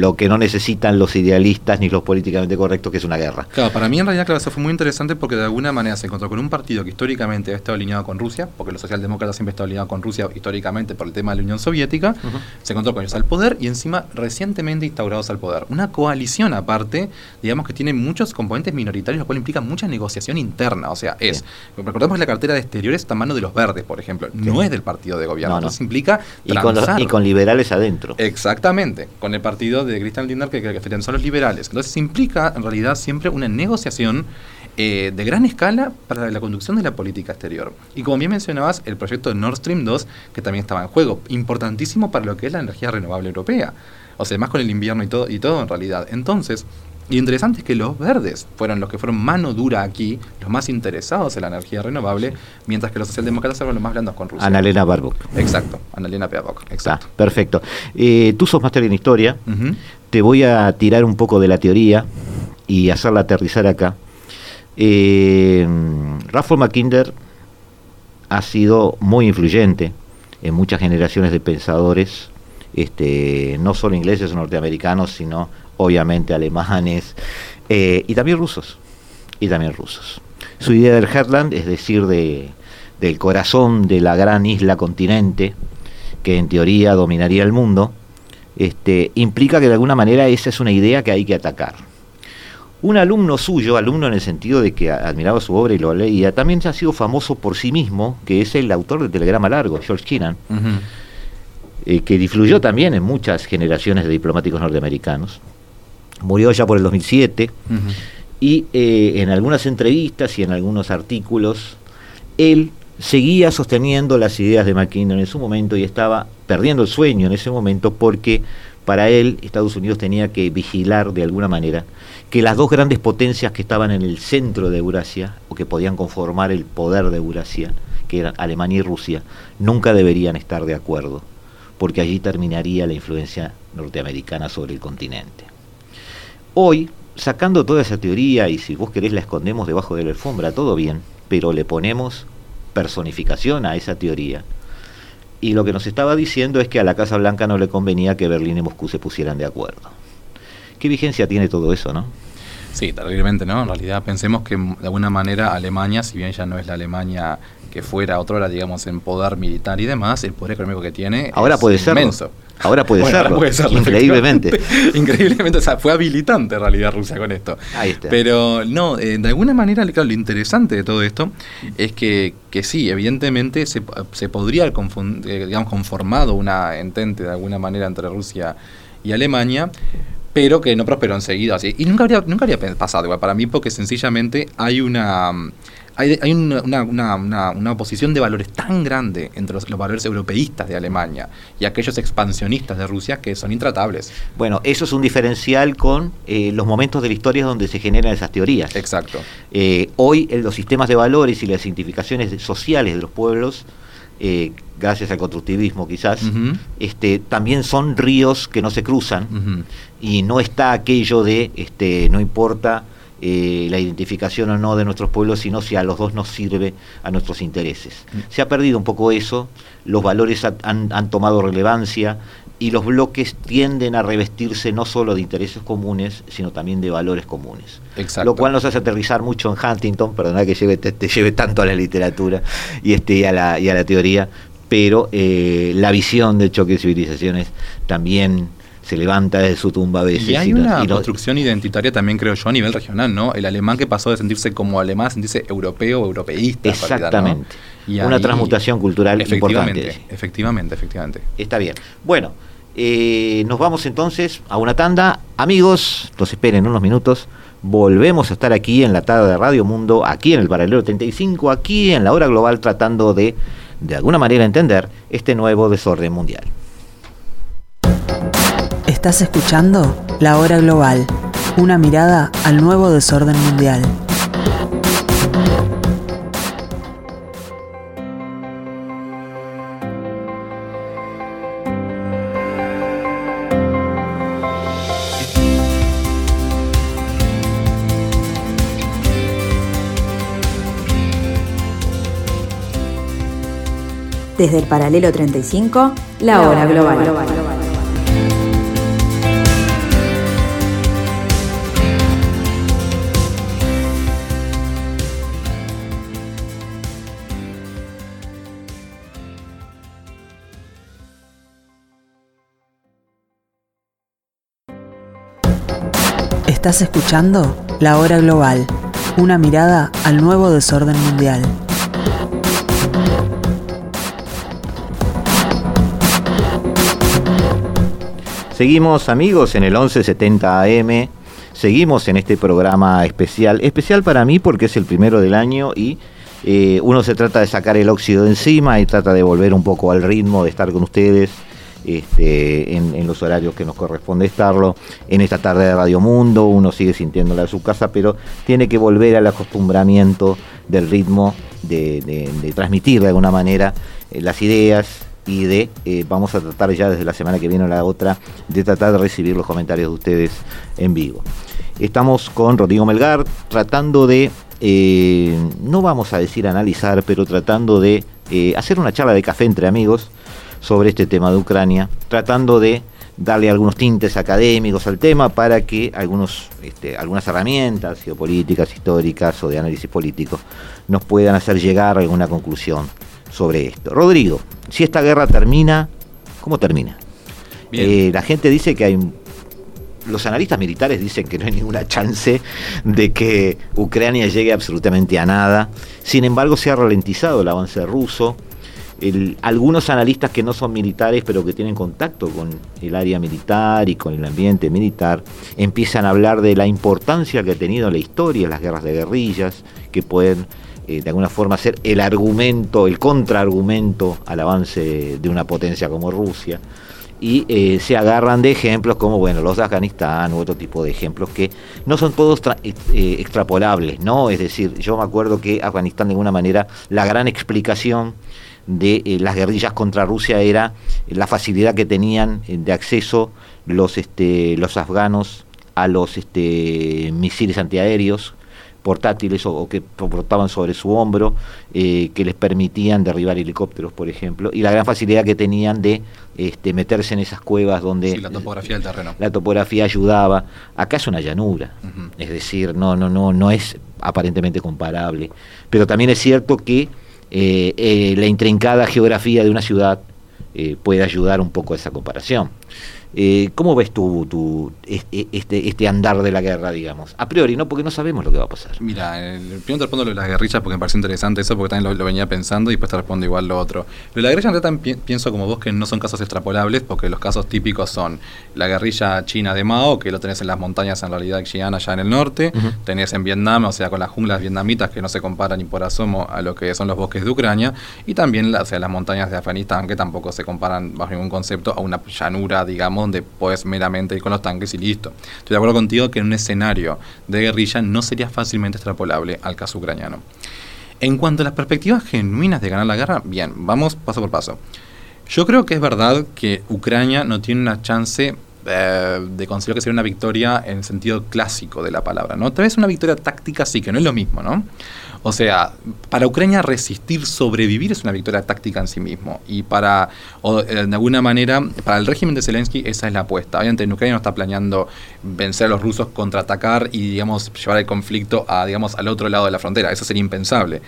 lo que no necesitan los idealistas ni los políticamente correctos, que es una guerra. Claro, para mí en realidad, claro, eso fue muy interesante porque de alguna manera se encontró con un partido que históricamente ha estado alineado con Rusia, porque los socialdemócratas siempre han estado alineados con Rusia históricamente por el tema de la Unión Soviética, se encontró con ellos al poder y encima recientemente instaurados al poder. Una coalición aparte, digamos que tiene muchos componentes minoritarios, lo cual implica mucha negociación interna. O sea, es, recordemos que la cartera de exteriores está en mano de los verdes, por ejemplo, no es del partido de gobierno. No, no. Entonces implica Y con, los- y con liberales adentro. Exactamente, con el partido de Christian Lindner que, que, que son los liberales. Entonces implica en realidad siempre una negociación eh, de gran escala para la conducción de la política exterior. Y como bien mencionabas, el proyecto de Nord Stream 2, que también estaba en juego, importantísimo para lo que es la energía renovable europea. O sea, más con el invierno y todo, y todo en realidad. Entonces, y interesante es que los verdes fueron los que fueron mano dura aquí, los más interesados en la energía renovable, mientras que los socialdemócratas fueron los más blandos con Rusia. Annalena Baerbock. Exacto, Annalena Baerbock, exacto. Está, perfecto. Eh, tú sos máster en historia. Te voy a tirar un poco de la teoría y hacerla aterrizar acá. Eh, Ralph Mackinder ha sido muy influyente en muchas generaciones de pensadores, este, no solo ingleses o norteamericanos, sino obviamente alemanes eh, y también rusos. Y también rusos. Su idea del Heartland, es decir, de, del corazón de la gran isla continente, que en teoría dominaría el mundo, este, implica que de alguna manera esa es una idea que hay que atacar. Un alumno suyo, alumno en el sentido de que admiraba su obra y lo leía, también ha sido famoso por sí mismo, que es el autor de Telegrama Largo, George Kennan, Ujú. eh, que difluyó también en muchas generaciones de diplomáticos norteamericanos. Murió ya por el 2007 Ujú. y eh, en algunas entrevistas y en algunos artículos, él seguía sosteniendo las ideas de McKinnon en su momento y estaba perdiendo el sueño en ese momento porque para él Estados Unidos tenía que vigilar de alguna manera que las dos grandes potencias que estaban en el centro de Eurasia o que podían conformar el poder de Eurasia, que eran Alemania y Rusia, nunca deberían estar de acuerdo, porque allí terminaría la influencia norteamericana sobre el continente. Hoy, sacando toda esa teoría, y si vos querés la escondemos debajo de la alfombra, todo bien, pero le ponemos personificación a esa teoría. Y lo que nos estaba diciendo es que a la Casa Blanca no le convenía que Berlín y Moscú se pusieran de acuerdo. ¿Qué vigencia tiene todo eso, no? Sí, terriblemente, ¿no? En realidad pensemos que de alguna manera Alemania, si bien ya no es la Alemania que fuera otra hora, digamos, en poder militar y demás, el poder económico que tiene Ahora es puede serlo. inmenso. Ahora puede Bueno, ahora serlo. puede serlo, Increíblemente. Increíblemente, o sea, fue habilitante en realidad Rusia con esto. Ahí está. Pero no, eh, de alguna manera, claro, lo interesante de todo esto es que, que sí, evidentemente se, se podría haber eh, digamos, conformado una entente de alguna manera entre Rusia y Alemania, pero que no prosperó enseguida. Así. Y nunca habría, nunca habría pasado igual para mí, porque sencillamente hay una. Hay, hay una, una, una, una- una oposición de valores tan grande entre los, los valores europeístas de Alemania y aquellos expansionistas de Rusia que son intratables. Bueno, eso es un diferencial con eh, los momentos de la historia donde se generan esas teorías. Exacto. Eh, hoy eh, los sistemas de valores y las identificaciones de- sociales de los pueblos, eh, gracias al constructivismo quizás, este, también son ríos que no se cruzan y no está aquello de este, no importa eh, la identificación o no de nuestros pueblos, sino si a los dos nos sirve a nuestros intereses. Se ha perdido un poco eso, los valores ha- han, han tomado relevancia y los bloques tienden a revestirse no solo de intereses comunes, sino también de valores comunes. Exacto. Lo cual nos hace aterrizar mucho en Huntington, perdona que lleve, te, te lleve tanto a la literatura y, este, y, a, la, y a la teoría, pero eh, la visión de choque de civilizaciones también se levanta de su tumba a veces. Y hay una y construcción identitaria también, creo yo, a nivel regional, ¿no? El alemán que pasó de sentirse como alemán a sentirse europeo europeísta. Exactamente. Y Una ahí- transmutación cultural efectivamente, importante. Efectivamente, efectivamente. Está bien. Bueno, eh, nos vamos entonces a una tanda. Amigos, nos esperen unos minutos. Volvemos a estar aquí en la tarde de Radio Mundo, aquí en el Paralelo 35, aquí en la hora global, tratando de de alguna manera entender este nuevo desorden mundial. Estás escuchando La Hora Global, una mirada al nuevo desorden mundial. Desde el paralelo 35, la hora global. Estás escuchando La Hora Global, una mirada al nuevo desorden mundial. Seguimos amigos en el 1170 AM, seguimos en este programa especial, especial para mí porque es el primero del año y eh, uno se trata de sacar el óxido de encima y trata de volver un poco al ritmo de estar con ustedes este, en, en, los horarios que nos corresponde estarlo. En esta tarde de Radio Mundo uno sigue sintiéndola a su casa, pero tiene que volver al acostumbramiento del ritmo de, transmitir de alguna manera eh, las ideas, y de, eh, vamos a tratar ya desde la semana que viene o la otra, de tratar de recibir los comentarios de ustedes en vivo. Estamos con Rodrigo Melgar tratando de, eh, no vamos a decir analizar, pero tratando de hacer una charla de café entre amigos sobre este tema de Ucrania, tratando de darle algunos tintes académicos al tema para que algunos, este, algunas herramientas geopolíticas, históricas o de análisis político nos puedan hacer llegar a alguna conclusión sobre esto. Rodrigo, si esta guerra termina, ¿cómo termina? Eh, la gente dice que hay... Los analistas militares dicen que no hay ninguna chance de que Ucrania llegue absolutamente a nada. Sin embargo, se ha ralentizado el avance ruso. El, algunos analistas que no son militares, pero que tienen contacto con el área militar y con el ambiente militar, empiezan a hablar de la importancia que ha tenido en la historia las guerras de guerrillas, que pueden eh, de alguna forma ser el argumento, el contraargumento al avance de una potencia como Rusia. Y eh, se agarran de ejemplos como bueno los de Afganistán u otro tipo de ejemplos que no son todos eh, extrapolables, ¿no? Es decir, yo me acuerdo que Afganistán de alguna manera la gran explicación de eh, las guerrillas contra Rusia era la facilidad que tenían de acceso los este, los afganos a los este, misiles antiaéreos portátiles o, o que portaban sobre su hombro, eh, que les permitían derribar helicópteros, por ejemplo, y la gran facilidad que tenían de este, meterse en esas cuevas donde sí, la topografía del terreno. La topografía ayudaba. Acá es una llanura, uh -huh. es decir, no, no, no, no es aparentemente comparable. Pero también es cierto que eh, eh, la intrincada geografía de una ciudad eh, puede ayudar un poco a esa comparación. Eh, ¿Cómo ves tú, tú este, este, andar de la guerra, digamos? A priori, ¿no? Porque no sabemos lo que va a pasar. Mira, el, primero te respondo lo de las guerrillas porque me parece interesante eso, porque también lo, lo venía pensando y después te respondo igual lo otro. Lo de la guerrilla en realidad pi pienso como vos que no son casos extrapolables, porque los casos típicos son la guerrilla china de Mao, que lo tenés en las montañas en realidad xiana allá en el norte, uh -huh. tenés en Vietnam, o sea, con las junglas vietnamitas que no se comparan ni por asomo a lo que son los bosques de Ucrania, y también o sea, las montañas de Afganistán, que tampoco se comparan bajo ningún concepto a una llanura, digamos, donde puedes meramente ir con los tanques y listo. Estoy de acuerdo contigo que en un escenario de guerrilla no sería fácilmente extrapolable al caso ucraniano. En cuanto a las perspectivas genuinas de ganar la guerra, bien, vamos paso por paso. Yo creo que es verdad que Ucrania no tiene una chance eh, de conseguir que sea una victoria en el sentido clásico de la palabra, ¿no? Tal vez una victoria táctica sí, que no es lo mismo, ¿no? O sea, para Ucrania resistir, sobrevivir es una victoria táctica en sí mismo. Y para, o, eh, de alguna manera, para el régimen de Zelensky esa es la apuesta. Obviamente en Ucrania no está planeando vencer a los rusos, contraatacar y, digamos, llevar el conflicto a, digamos, al otro lado de la frontera. Eso sería impensable.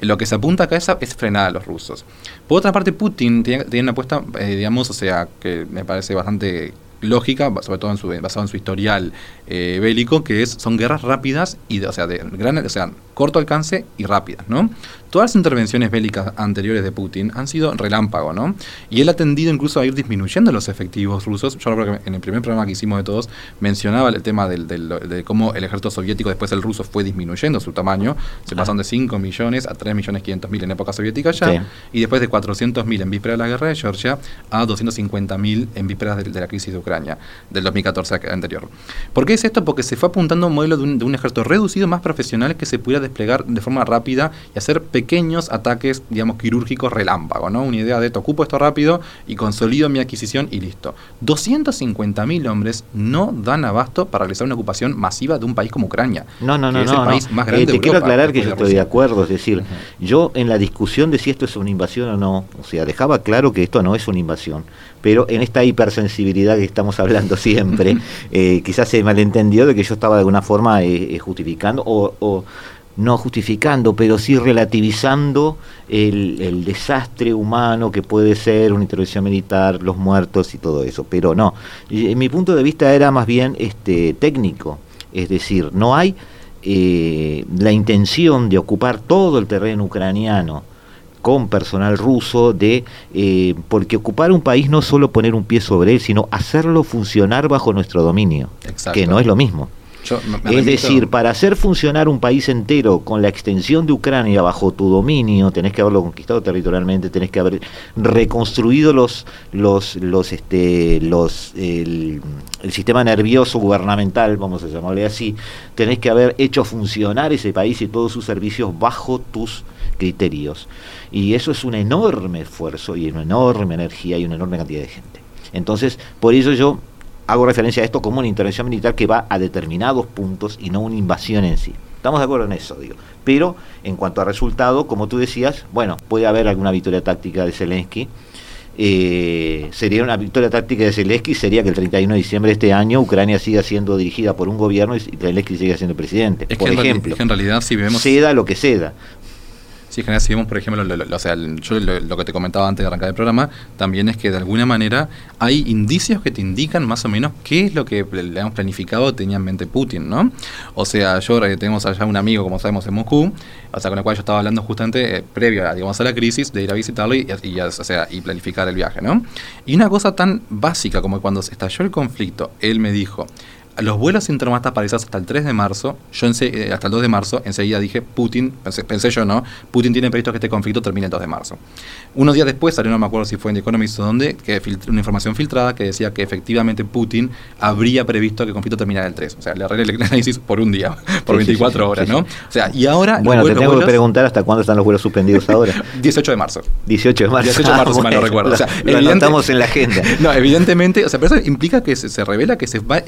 Lo que se apunta acá es, es frenar a los rusos. Por otra parte, Putin tiene, tiene una apuesta, eh, digamos, o sea, que me parece bastante lógica, sobre todo en su, basado en su historial eh, bélico, que es son guerras rápidas y de, o sea, de gran, o sea, corto alcance y rápidas, ¿no? Todas las intervenciones bélicas anteriores de Putin han sido relámpago, ¿no? Y él ha tendido incluso a ir disminuyendo los efectivos rusos. Yo recuerdo que en el primer programa que hicimos de todos mencionaba el tema del, del, de cómo el ejército soviético, después el ruso, fue disminuyendo su tamaño. Se ah. pasaron de 5 millones a 3 millones 500 mil en época soviética ya, y después de 400 mil en víspera de la guerra de Georgia a 250 mil en vísperas de, de, la crisis de Ucrania, del 2014 anterior. ¿Por qué es esto? Porque se fue apuntando a un modelo de un, de un ejército reducido, más profesional, que se pudiera desplegar de forma rápida y hacer pequeños ataques, digamos, quirúrgicos relámpago, ¿no? Una idea de te ocupo esto rápido y consolido mi adquisición y listo. 250.000 hombres no dan abasto para realizar una ocupación masiva de un país como Ucrania. No, no, no, es no, el país más grande eh, te de quiero aclarar que yo estoy de acuerdo, es decir, yo en la discusión de si esto es una invasión o no, o sea, dejaba claro que esto no es una invasión, pero en esta hipersensibilidad que estamos hablando siempre, eh, quizás se malentendió de que yo estaba de alguna forma eh, eh, justificando o, o no justificando, pero sí relativizando el, el, desastre humano que puede ser una intervención militar, los muertos y todo eso. Pero no, y, en mi punto de vista era más bien este técnico, es decir, no hay eh, la intención de ocupar todo el terreno ucraniano con personal ruso de eh, porque ocupar un país no es solo poner un pie sobre él, sino hacerlo funcionar bajo nuestro dominio, Exacto. que no es lo mismo. Yo me- me Es remito- decir, para hacer funcionar un país entero con la extensión de Ucrania bajo tu dominio, tenés que haberlo conquistado territorialmente, tenés que haber reconstruido los los los este los el, el sistema nervioso gubernamental, vamos a llamarle así, tenés que haber hecho funcionar ese país y todos sus servicios bajo tus criterios. Y eso es un enorme esfuerzo y una enorme energía y una enorme cantidad de gente. Entonces, por ello yo hago referencia a esto como una intervención militar que va a determinados puntos y no una invasión en sí. Estamos de acuerdo en eso, digo. Pero en cuanto a resultado, como tú decías, bueno, puede haber alguna victoria táctica de Zelensky. Eh, sería una victoria táctica de Zelensky, sería que el 31 de diciembre de este año Ucrania siga siendo dirigida por un gobierno y Zelensky siga siendo presidente. Es por que ejemplo, en realidad si vemos... ceda lo que ceda. Sí, en general, si vemos, por ejemplo, lo, yo lo, que te comentaba antes de arrancar el programa, también es que de alguna manera hay indicios que te indican más o menos qué es lo que le hemos planificado tenía en mente Putin, ¿no? O sea, yo tenemos allá un amigo, como sabemos, en Moscú, o sea, con el cual yo estaba hablando justamente eh, previo a, digamos, a la crisis, de ir a visitarlo y, y planificar el viaje, ¿no? Y una cosa tan básica como cuando se estalló el conflicto, él me dijo, los vuelos sin traumatas paralizados hasta el 3 de marzo, yo eh, hasta el 2 de marzo, enseguida dije, Putin, pensé, pensé yo no, Putin tiene previsto que este conflicto termine el 2 de marzo. Unos días después salió, no me acuerdo si fue en The Economist o dónde, que una información filtrada que decía que efectivamente Putin habría previsto que el conflicto terminara el 3. O sea, le arreglé el análisis por un día, por Sí, sí, 24 sí, horas, sí, ¿no? O sea, y ahora... Bueno, te vuelos- tengo que preguntar hasta cuándo están los vuelos suspendidos ahora. 18 de marzo. 18 de marzo. 18 de marzo, si mal no recuerdo. O sea, lo evidente- anotamos en la agenda. No, evidentemente, o sea, pero eso implica que se, se revela que se va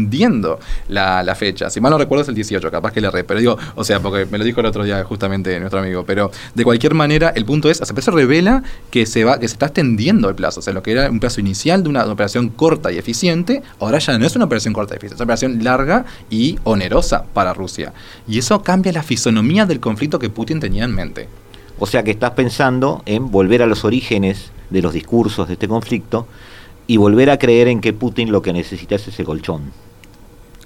extendiendo la, fecha. Si mal no recuerdo es el 18, capaz que le erré, pero digo, o sea, porque me lo dijo el otro día justamente nuestro amigo, pero de cualquier manera, el punto es, pero eso revela que se va, que se está extendiendo el plazo, o sea, lo que era un plazo inicial de una operación corta y eficiente, ahora ya no es una operación corta y eficiente, es una operación larga y onerosa para Rusia. Y eso cambia la fisonomía del conflicto que Putin tenía en mente. O sea que estás pensando en volver a los orígenes de los discursos de este conflicto y volver a creer en que Putin lo que necesita es ese colchón.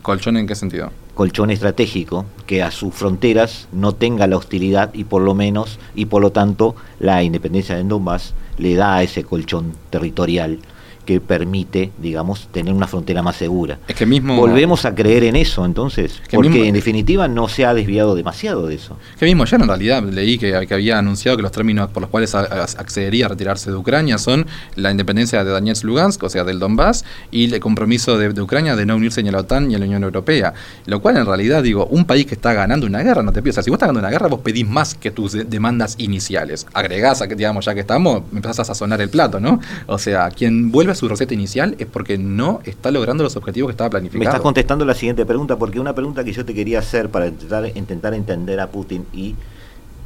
¿Colchón en qué sentido? Colchón estratégico que a sus fronteras no tenga la hostilidad y por lo menos y por lo tanto la independencia de Donbass le da ese colchón territorial que permite, digamos, tener una frontera más segura. Es que mismo... Volvemos a creer en eso entonces, Que porque mismo- en definitiva no se ha desviado demasiado de eso. Que mismo ya en realidad leí que, que había anunciado que los términos por los cuales accedería a retirarse de Ucrania son la independencia de Donetsk Lugansk, o sea, del Donbass, y el compromiso de, de Ucrania de no unirse ni a la OTAN ni a la Unión Europea. Lo cual en realidad, digo, un país que está ganando una guerra, no te sea, si vos estás ganando una guerra, vos pedís más que tus de- demandas iniciales. Agregás, a que, digamos, ya que estamos, empezás a sazonar el plato, ¿no? O sea, quien vuelve su receta inicial es porque no está logrando los objetivos que estaba Me planificado. estás contestando la siguiente pregunta, porque una pregunta que yo te quería hacer para intentar, intentar entender a Putin y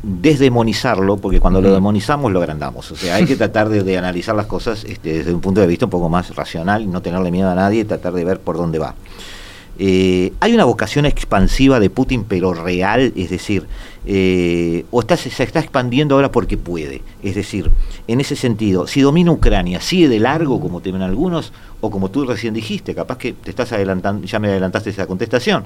desdemonizarlo, porque cuando lo demonizamos lo agrandamos. O sea, hay que tratar de, de analizar las cosas este, desde un punto de vista un poco más racional, no tenerle miedo a nadie tratar de ver por dónde va. Eh, hay una vocación expansiva de Putin, pero real, es decir, eh, o está, se está expandiendo ahora porque puede. Es decir, en ese sentido, si domina Ucrania, sigue de largo, como temen algunos, o como tú recién dijiste, capaz que te estás adelantando, ya me adelantaste esa contestación.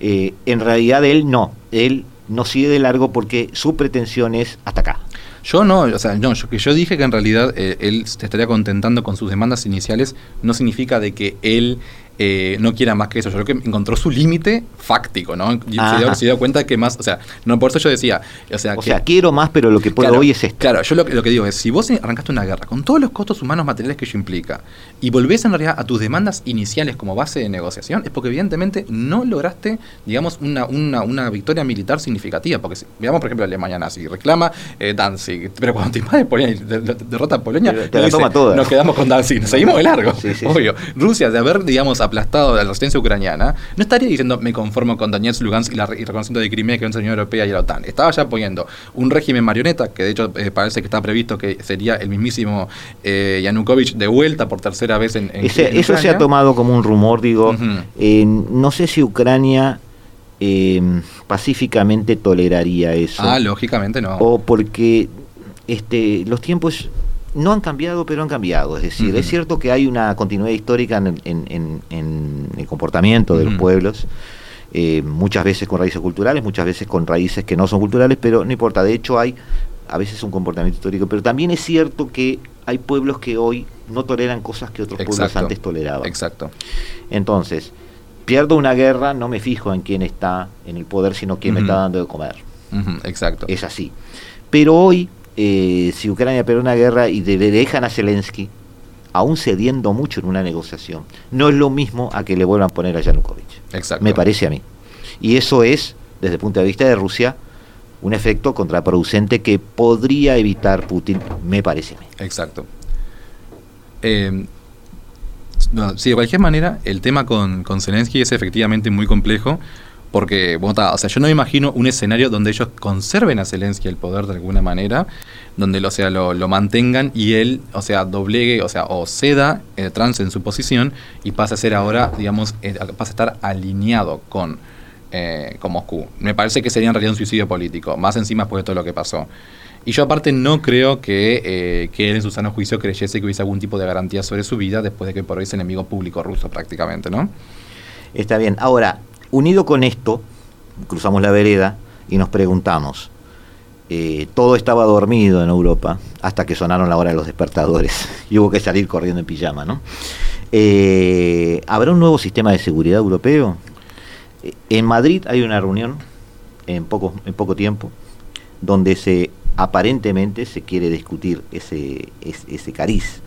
Eh, en realidad él no, él no sigue de largo porque su pretensión es hasta acá. Yo no, o sea, no, yo, que yo dije que en realidad eh, él se estaría contentando con sus demandas iniciales, no significa de que él eh, no quiera más que eso. Yo creo que encontró su límite fáctico, ¿no? Se dio, se dio, cuenta que más, o sea, no por eso yo decía, o sea, o sea quiero más, pero lo que puedo hoy es esto. Claro, yo lo, lo, que digo es, si vos arrancaste una guerra con todos los costos humanos materiales que ello implica y volvés en realidad a tus demandas iniciales como base de negociación, es porque evidentemente no lograste, digamos, una, una, una victoria militar significativa. Porque, si, veamos, por ejemplo, Alemania nazi, reclama eh, Danzig, pero cuando te invade Polonia y de, de, derrota a Polonia, te, toma toda. nos quedamos con Danzig, nos seguimos de largo, sí, sí, obvio. Rusia, de haber, digamos, aplastado la resistencia ucraniana, no estaría diciendo me conformo con Donetsk, Lugansk y, la, y reconocimiento de Crimea que es la Unión Europea y la OTAN. Estaba ya poniendo un régimen marioneta, que de hecho eh, parece que está previsto que sería el mismísimo eh, Yanukovych de vuelta por tercera vez en, en, Ese, en Eso se ha tomado como un rumor, digo. Uh -huh. eh, no sé si Ucrania eh, pacíficamente toleraría eso. Ah, lógicamente no. O porque este, los tiempos no han cambiado, pero han cambiado. Es decir, uh -huh. es cierto que hay una continuidad histórica en, en, en, en el comportamiento de uh -huh. los pueblos, eh, muchas veces con raíces culturales, muchas veces con raíces que no son culturales, pero no importa. De hecho, hay a veces un comportamiento histórico, pero también es cierto que hay pueblos que hoy no toleran cosas que otros Exacto. pueblos antes toleraban. Exacto. Entonces, pierdo una guerra, no me fijo en quién está en el poder, sino quién uh -huh. me está dando de comer. Exacto. Es así. Pero hoy eh, si Ucrania pierde una guerra y le dejan a Zelensky, aún cediendo mucho en una negociación, no es lo mismo a que le vuelvan a poner a Yanukovych. Exacto. Me parece a mí. Y eso es, desde el punto de vista de Rusia, un efecto contraproducente que podría evitar Putin, me parece a mí. Exacto. Eh, no, sí, de cualquier manera, el tema con, con Zelensky es efectivamente muy complejo porque, bueno, o sea, yo no me imagino un escenario donde ellos conserven a Zelensky el poder de alguna manera, donde o sea, lo, mantengan y él, o sea, doblegue, o sea, o ceda, eh, trance en su posición y pase a ser ahora, digamos, eh, pase a estar alineado con, eh, con Moscú. Me parece que sería en realidad un suicidio político, más encima después de todo lo que pasó. Y yo aparte no creo que, eh, que él en su sano juicio creyese que hubiese algún tipo de garantía sobre su vida después de que por hoy es enemigo público ruso prácticamente, ¿no? Está bien. Ahora, unido con esto, cruzamos la vereda y nos preguntamos, eh, todo estaba dormido en Europa hasta que sonaron la hora de los despertadores y hubo que salir corriendo en pijama, ¿no? Eh, ¿Habrá un nuevo sistema de seguridad europeo? En Madrid hay una reunión en poco, en poco tiempo donde se aparentemente se quiere discutir ese cariz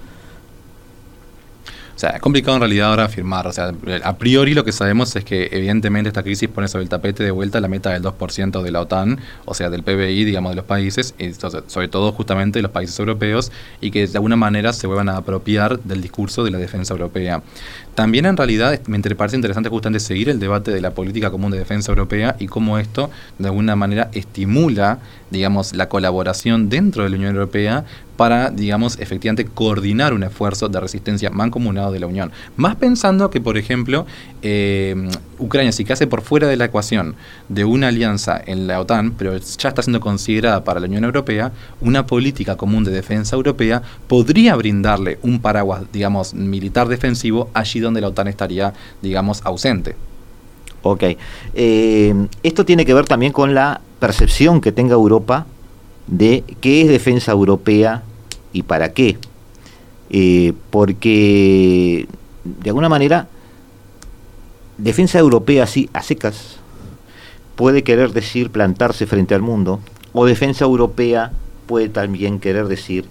o sea, es complicado en realidad ahora afirmar. O sea, a priori lo que sabemos es que evidentemente esta crisis pone sobre el tapete de vuelta la meta del 2% de la OTAN, o sea, del PBI, digamos, de los países, y sobre todo justamente de los países europeos, y que de alguna manera se vuelvan a apropiar del discurso de la defensa europea. También en realidad me parece interesante justamente seguir el debate de la política común de defensa europea y cómo esto de alguna manera estimula, digamos, la colaboración dentro de la Unión Europea para, digamos, efectivamente coordinar un esfuerzo de resistencia mancomunado de la Unión. Más pensando que, por ejemplo, eh, Ucrania, si quedase por fuera de la ecuación de una alianza en la OTAN, pero ya está siendo considerada para la Unión Europea, una política común de defensa europea podría brindarle un paraguas, digamos, militar defensivo allí donde la OTAN estaría, digamos, ausente. Ok. Eh, esto tiene que ver también con la percepción que tenga Europa de qué es defensa europea y para qué. Eh, porque, de alguna manera, defensa europea así, a secas, puede querer decir plantarse frente al mundo, o defensa europea puede también querer decir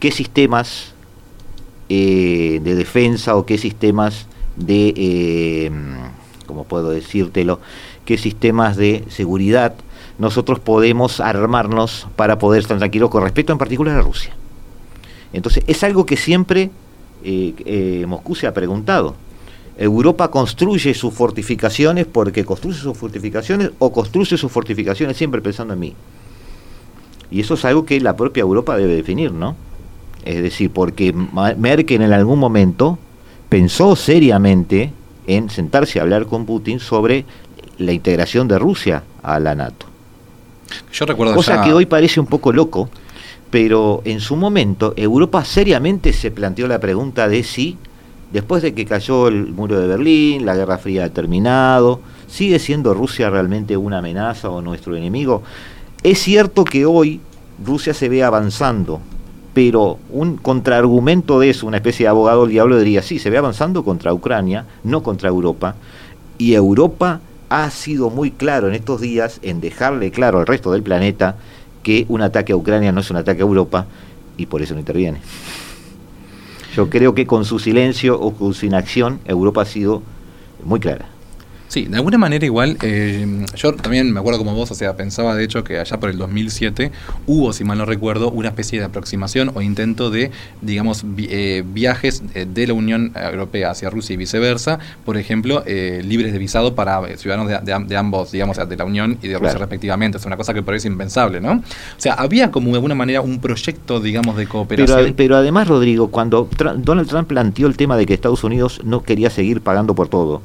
qué sistemas eh, de defensa o qué sistemas de, eh, ¿cómo puedo decírtelo?, qué sistemas de seguridad nosotros podemos armarnos para poder estar tranquilos con respecto en particular a Rusia. Entonces, es algo que siempre eh, eh, Moscú se ha preguntado. Europa construye sus fortificaciones porque construye sus fortificaciones o construye sus fortificaciones siempre pensando en mí. Y eso es algo que la propia Europa debe definir, ¿no? Es decir, porque Merkel en algún momento pensó seriamente en sentarse a hablar con Putin sobre la integración de Rusia a la NATO. Yo recuerdo Cosa que hoy parece un poco loco, pero en su momento Europa seriamente se planteó la pregunta de si, después de que cayó el muro de Berlín, la Guerra Fría ha terminado, ¿sigue siendo Rusia realmente una amenaza o nuestro enemigo? Es cierto que hoy Rusia se ve avanzando, pero un contraargumento de eso, una especie de abogado del diablo diría, sí, se ve avanzando contra Ucrania, no contra Europa, y Europa ha sido muy claro en estos días en dejarle claro al resto del planeta que un ataque a Ucrania no es un ataque a Europa y por eso no interviene. Yo creo que con su silencio o con su inacción Europa ha sido muy clara. Sí, de alguna manera igual, eh, yo también me acuerdo como vos, o sea, pensaba de hecho que allá por el 2007 hubo, si mal no recuerdo, una especie de aproximación o intento de, digamos, eh, viajes eh, de la Unión Europea hacia Rusia y viceversa, por ejemplo, libres de visado para ciudadanos de, ambos, digamos, de la Unión y de Rusia respectivamente. Es una cosa que parece impensable, ¿no? O sea, había como de alguna manera un proyecto, digamos, de cooperación. Pero, además, Rodrigo, cuando Donald Trump planteó el tema de que Estados Unidos no quería seguir pagando por todo,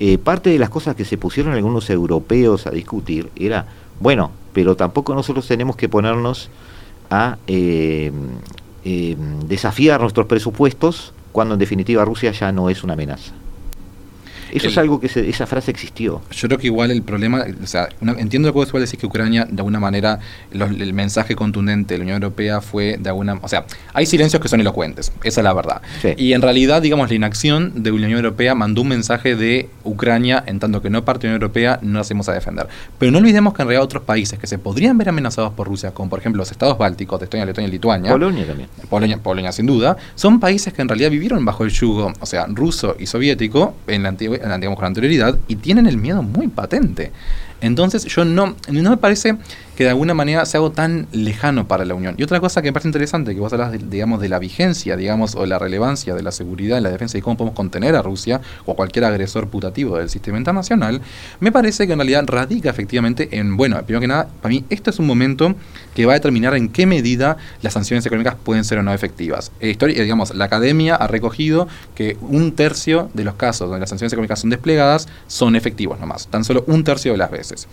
eh, parte de las cosas que se pusieron algunos europeos a discutir era, bueno, pero tampoco nosotros tenemos que ponernos a eh, eh, desafiar nuestros presupuestos cuando en definitiva Rusia ya no es una amenaza. Eso es algo que esa frase existió. Yo creo que igual el problema, o sea, entiendo lo que vos igual decir que Ucrania, de alguna manera, el mensaje contundente de la Unión Europea fue de alguna, o sea, hay silencios que son elocuentes, esa es la verdad. Y en realidad, digamos, la inacción de la Unión Europea mandó un mensaje de Ucrania, en tanto que no parte de la Unión Europea, no hacemos a defender. Pero no olvidemos que en realidad otros países que se podrían ver amenazados por Rusia, como por ejemplo los estados bálticos, de Estonia, Letonia y Lituania, Polonia también. Polonia, Polonia sin duda, son países que en realidad vivieron bajo el yugo, o sea, ruso y soviético en la antigua digamos, con anterioridad y tienen el miedo muy patente. Entonces yo no, no me parece que de alguna manera sea algo tan lejano para la Unión. Y otra cosa que me parece interesante, que vos hablas, de, digamos, de la vigencia, digamos, o la relevancia de la seguridad y la defensa y cómo podemos contener a Rusia o a cualquier agresor putativo del sistema internacional, me parece que en realidad radica efectivamente en, bueno, primero que nada, para mí esto es un momento que va a determinar en qué medida las sanciones económicas pueden ser o no efectivas. Eh, historia, digamos, la academia ha recogido que un tercio de los casos donde las sanciones económicas son desplegadas son efectivos nomás, tan solo un tercio de las veces.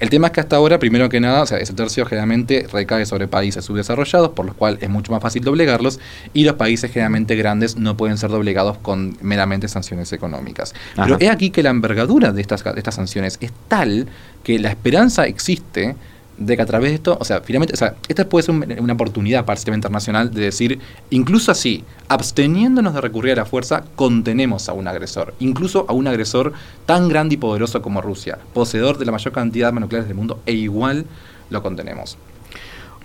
El tema es que hasta ahora, primero que nada, o sea, ese tercio generalmente recae sobre países subdesarrollados, por los cuales es mucho más fácil doblegarlos, y los países generalmente grandes no pueden ser doblegados con meramente sanciones económicas. Pero es aquí que la envergadura de estas, de estas sanciones es tal que la esperanza existe de que a través de esto, o sea, finalmente, o sea, esta puede ser una oportunidad para el sistema internacional de decir, incluso así, absteniéndonos de recurrir a la fuerza, contenemos a un agresor, incluso a un agresor tan grande y poderoso como Rusia, poseedor de la mayor cantidad de armas nucleares del mundo, e igual lo contenemos.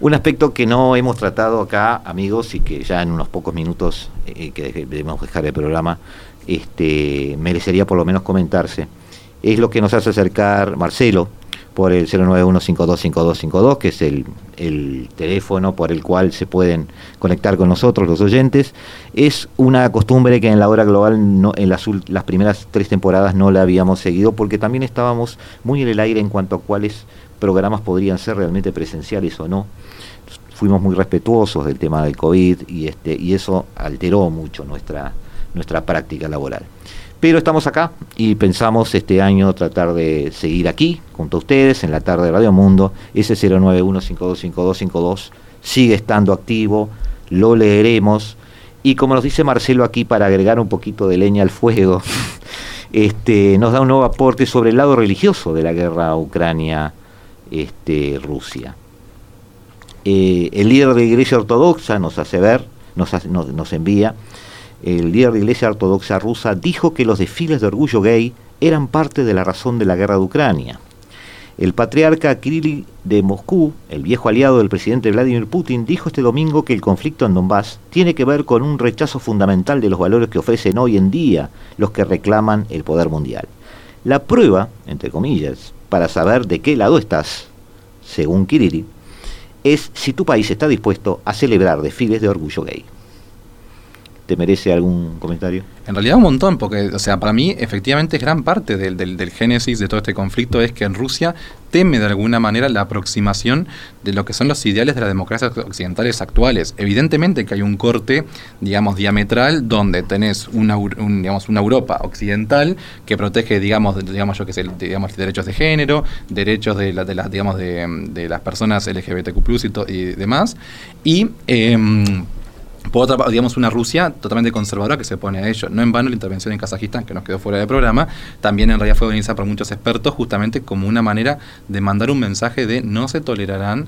Un aspecto que no hemos tratado acá, amigos, y que ya en unos pocos minutos eh, que debemos dejar el programa, este, merecería por lo menos comentarse, es lo que nos hace acercar Marcelo, por el 091525252, que es el, teléfono por el cual se pueden conectar con nosotros los oyentes. Es una costumbre que en la hora global no, en las, las primeras tres temporadas no la habíamos seguido porque también estábamos muy en el aire en cuanto a cuáles programas podrían ser realmente presenciales o no. Fuimos muy respetuosos del tema del COVID y, este, y eso alteró mucho nuestra, nuestra práctica laboral. Pero estamos acá y pensamos este año tratar de seguir aquí junto a ustedes en la tarde de Radio Mundo. Ese 091-525252 sigue estando activo, lo leeremos. Y como nos dice Marcelo aquí, para agregar un poquito de leña al fuego, este, nos da un nuevo aporte sobre el lado religioso de la guerra Ucrania-Rusia. Este, eh, el líder de la Iglesia Ortodoxa nos hace ver, nos, nos envía el líder de la Iglesia Ortodoxa rusa, dijo que los desfiles de orgullo gay eran parte de la razón de la guerra de Ucrania. El patriarca Kirill de Moscú, el viejo aliado del presidente Vladimir Putin, dijo este domingo que el conflicto en Donbass tiene que ver con un rechazo fundamental de los valores que ofrecen hoy en día los que reclaman el poder mundial. La prueba, entre comillas, para saber de qué lado estás, según Kirill, es si tu país está dispuesto a celebrar desfiles de orgullo gay. Te merece algún comentario? En realidad un montón, porque, o sea, para mí efectivamente es gran parte del, del, génesis de todo este conflicto es que en Rusia teme de alguna manera la aproximación de lo que son los ideales de las democracias occidentales actuales. Evidentemente que hay un corte, digamos, diametral donde tenés una, digamos, una Europa occidental que protege, digamos, digamos yo que sé, digamos, derechos de género, derechos de, la, de las, digamos, de, las personas LGBTQ+, y, y demás, y... Em, por otra parte, digamos, una Rusia totalmente conservadora que se pone a ello. No en vano la intervención en Kazajistán, que nos quedó fuera del programa, también en realidad fue organizada por muchos expertos justamente como una manera de mandar un mensaje de no se tolerarán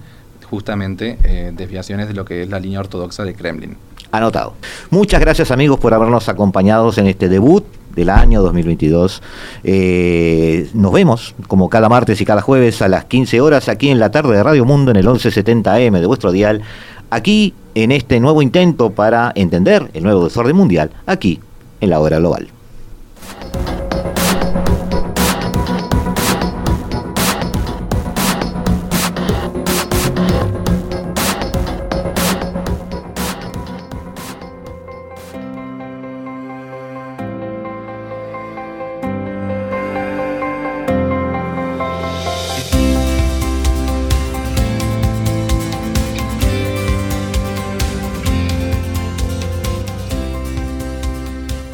justamente eh, desviaciones de lo que es la línea ortodoxa de Kremlin. Anotado. Muchas gracias amigos por habernos acompañado en este debut del año 2022. Eh, nos vemos como cada martes y cada jueves a las 15 horas aquí en la tarde de Radio Mundo en el 1170M de vuestro dial aquí en este nuevo intento para entender el nuevo desorden mundial, aquí en la hora global.